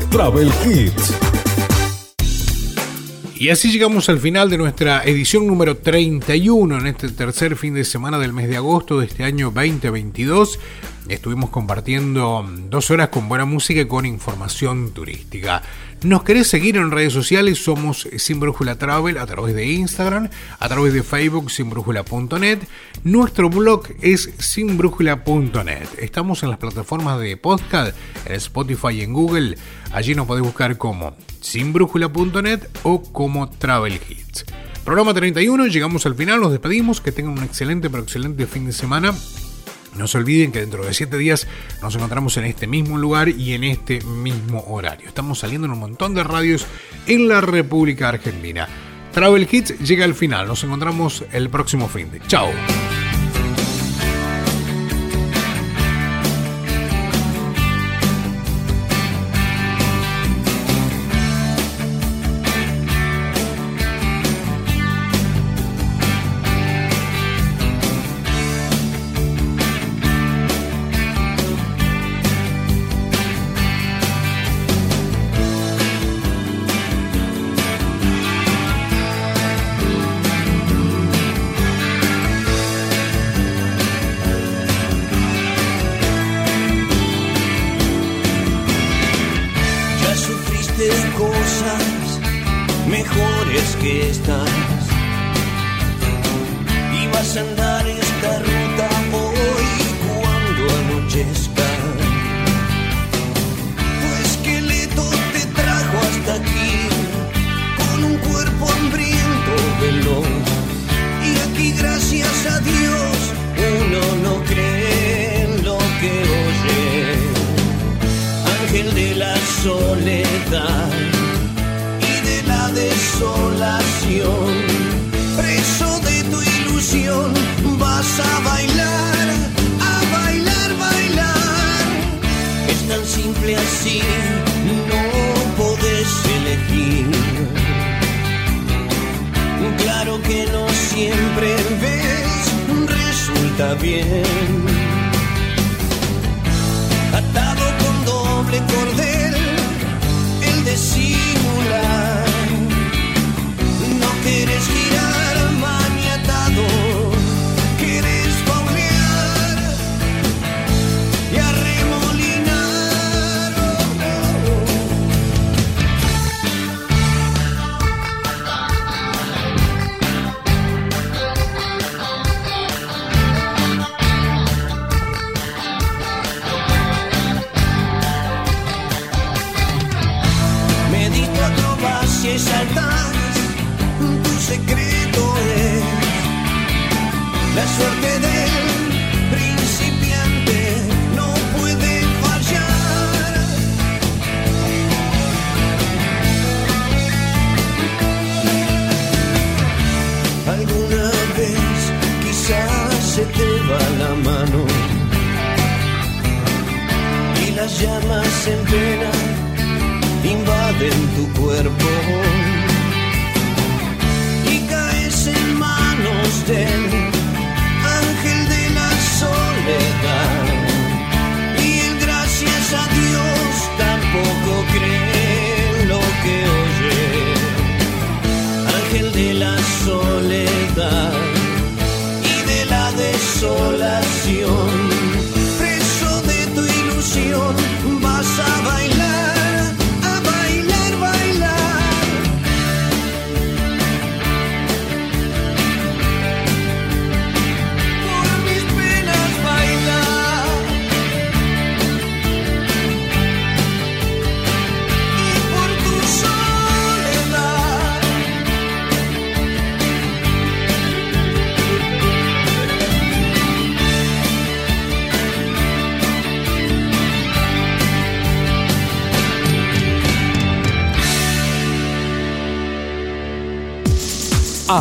Travel Hits. Y así llegamos al final de nuestra edición número 31 en este tercer fin de semana del mes de agosto de este año 2022. Estuvimos compartiendo dos horas con buena música y con información turística. ¿Nos querés seguir en redes sociales? Somos Sin Brújula Travel a través de Instagram, a través de Facebook sinbrújula.net. Nuestro blog es sinbrújula.net. Estamos en las plataformas de podcast, en Spotify y en Google. Allí nos podés buscar como sinbrújula.net o como Travel Hits. Programa 31, llegamos al final, nos despedimos, que tengan un excelente pero excelente fin de semana. No se olviden que dentro de 7 días nos encontramos en este mismo lugar y en este mismo horario. Estamos saliendo en un montón de radios en la República Argentina. Travel Hits llega al final. Nos encontramos el próximo fin de. Chao. Mejores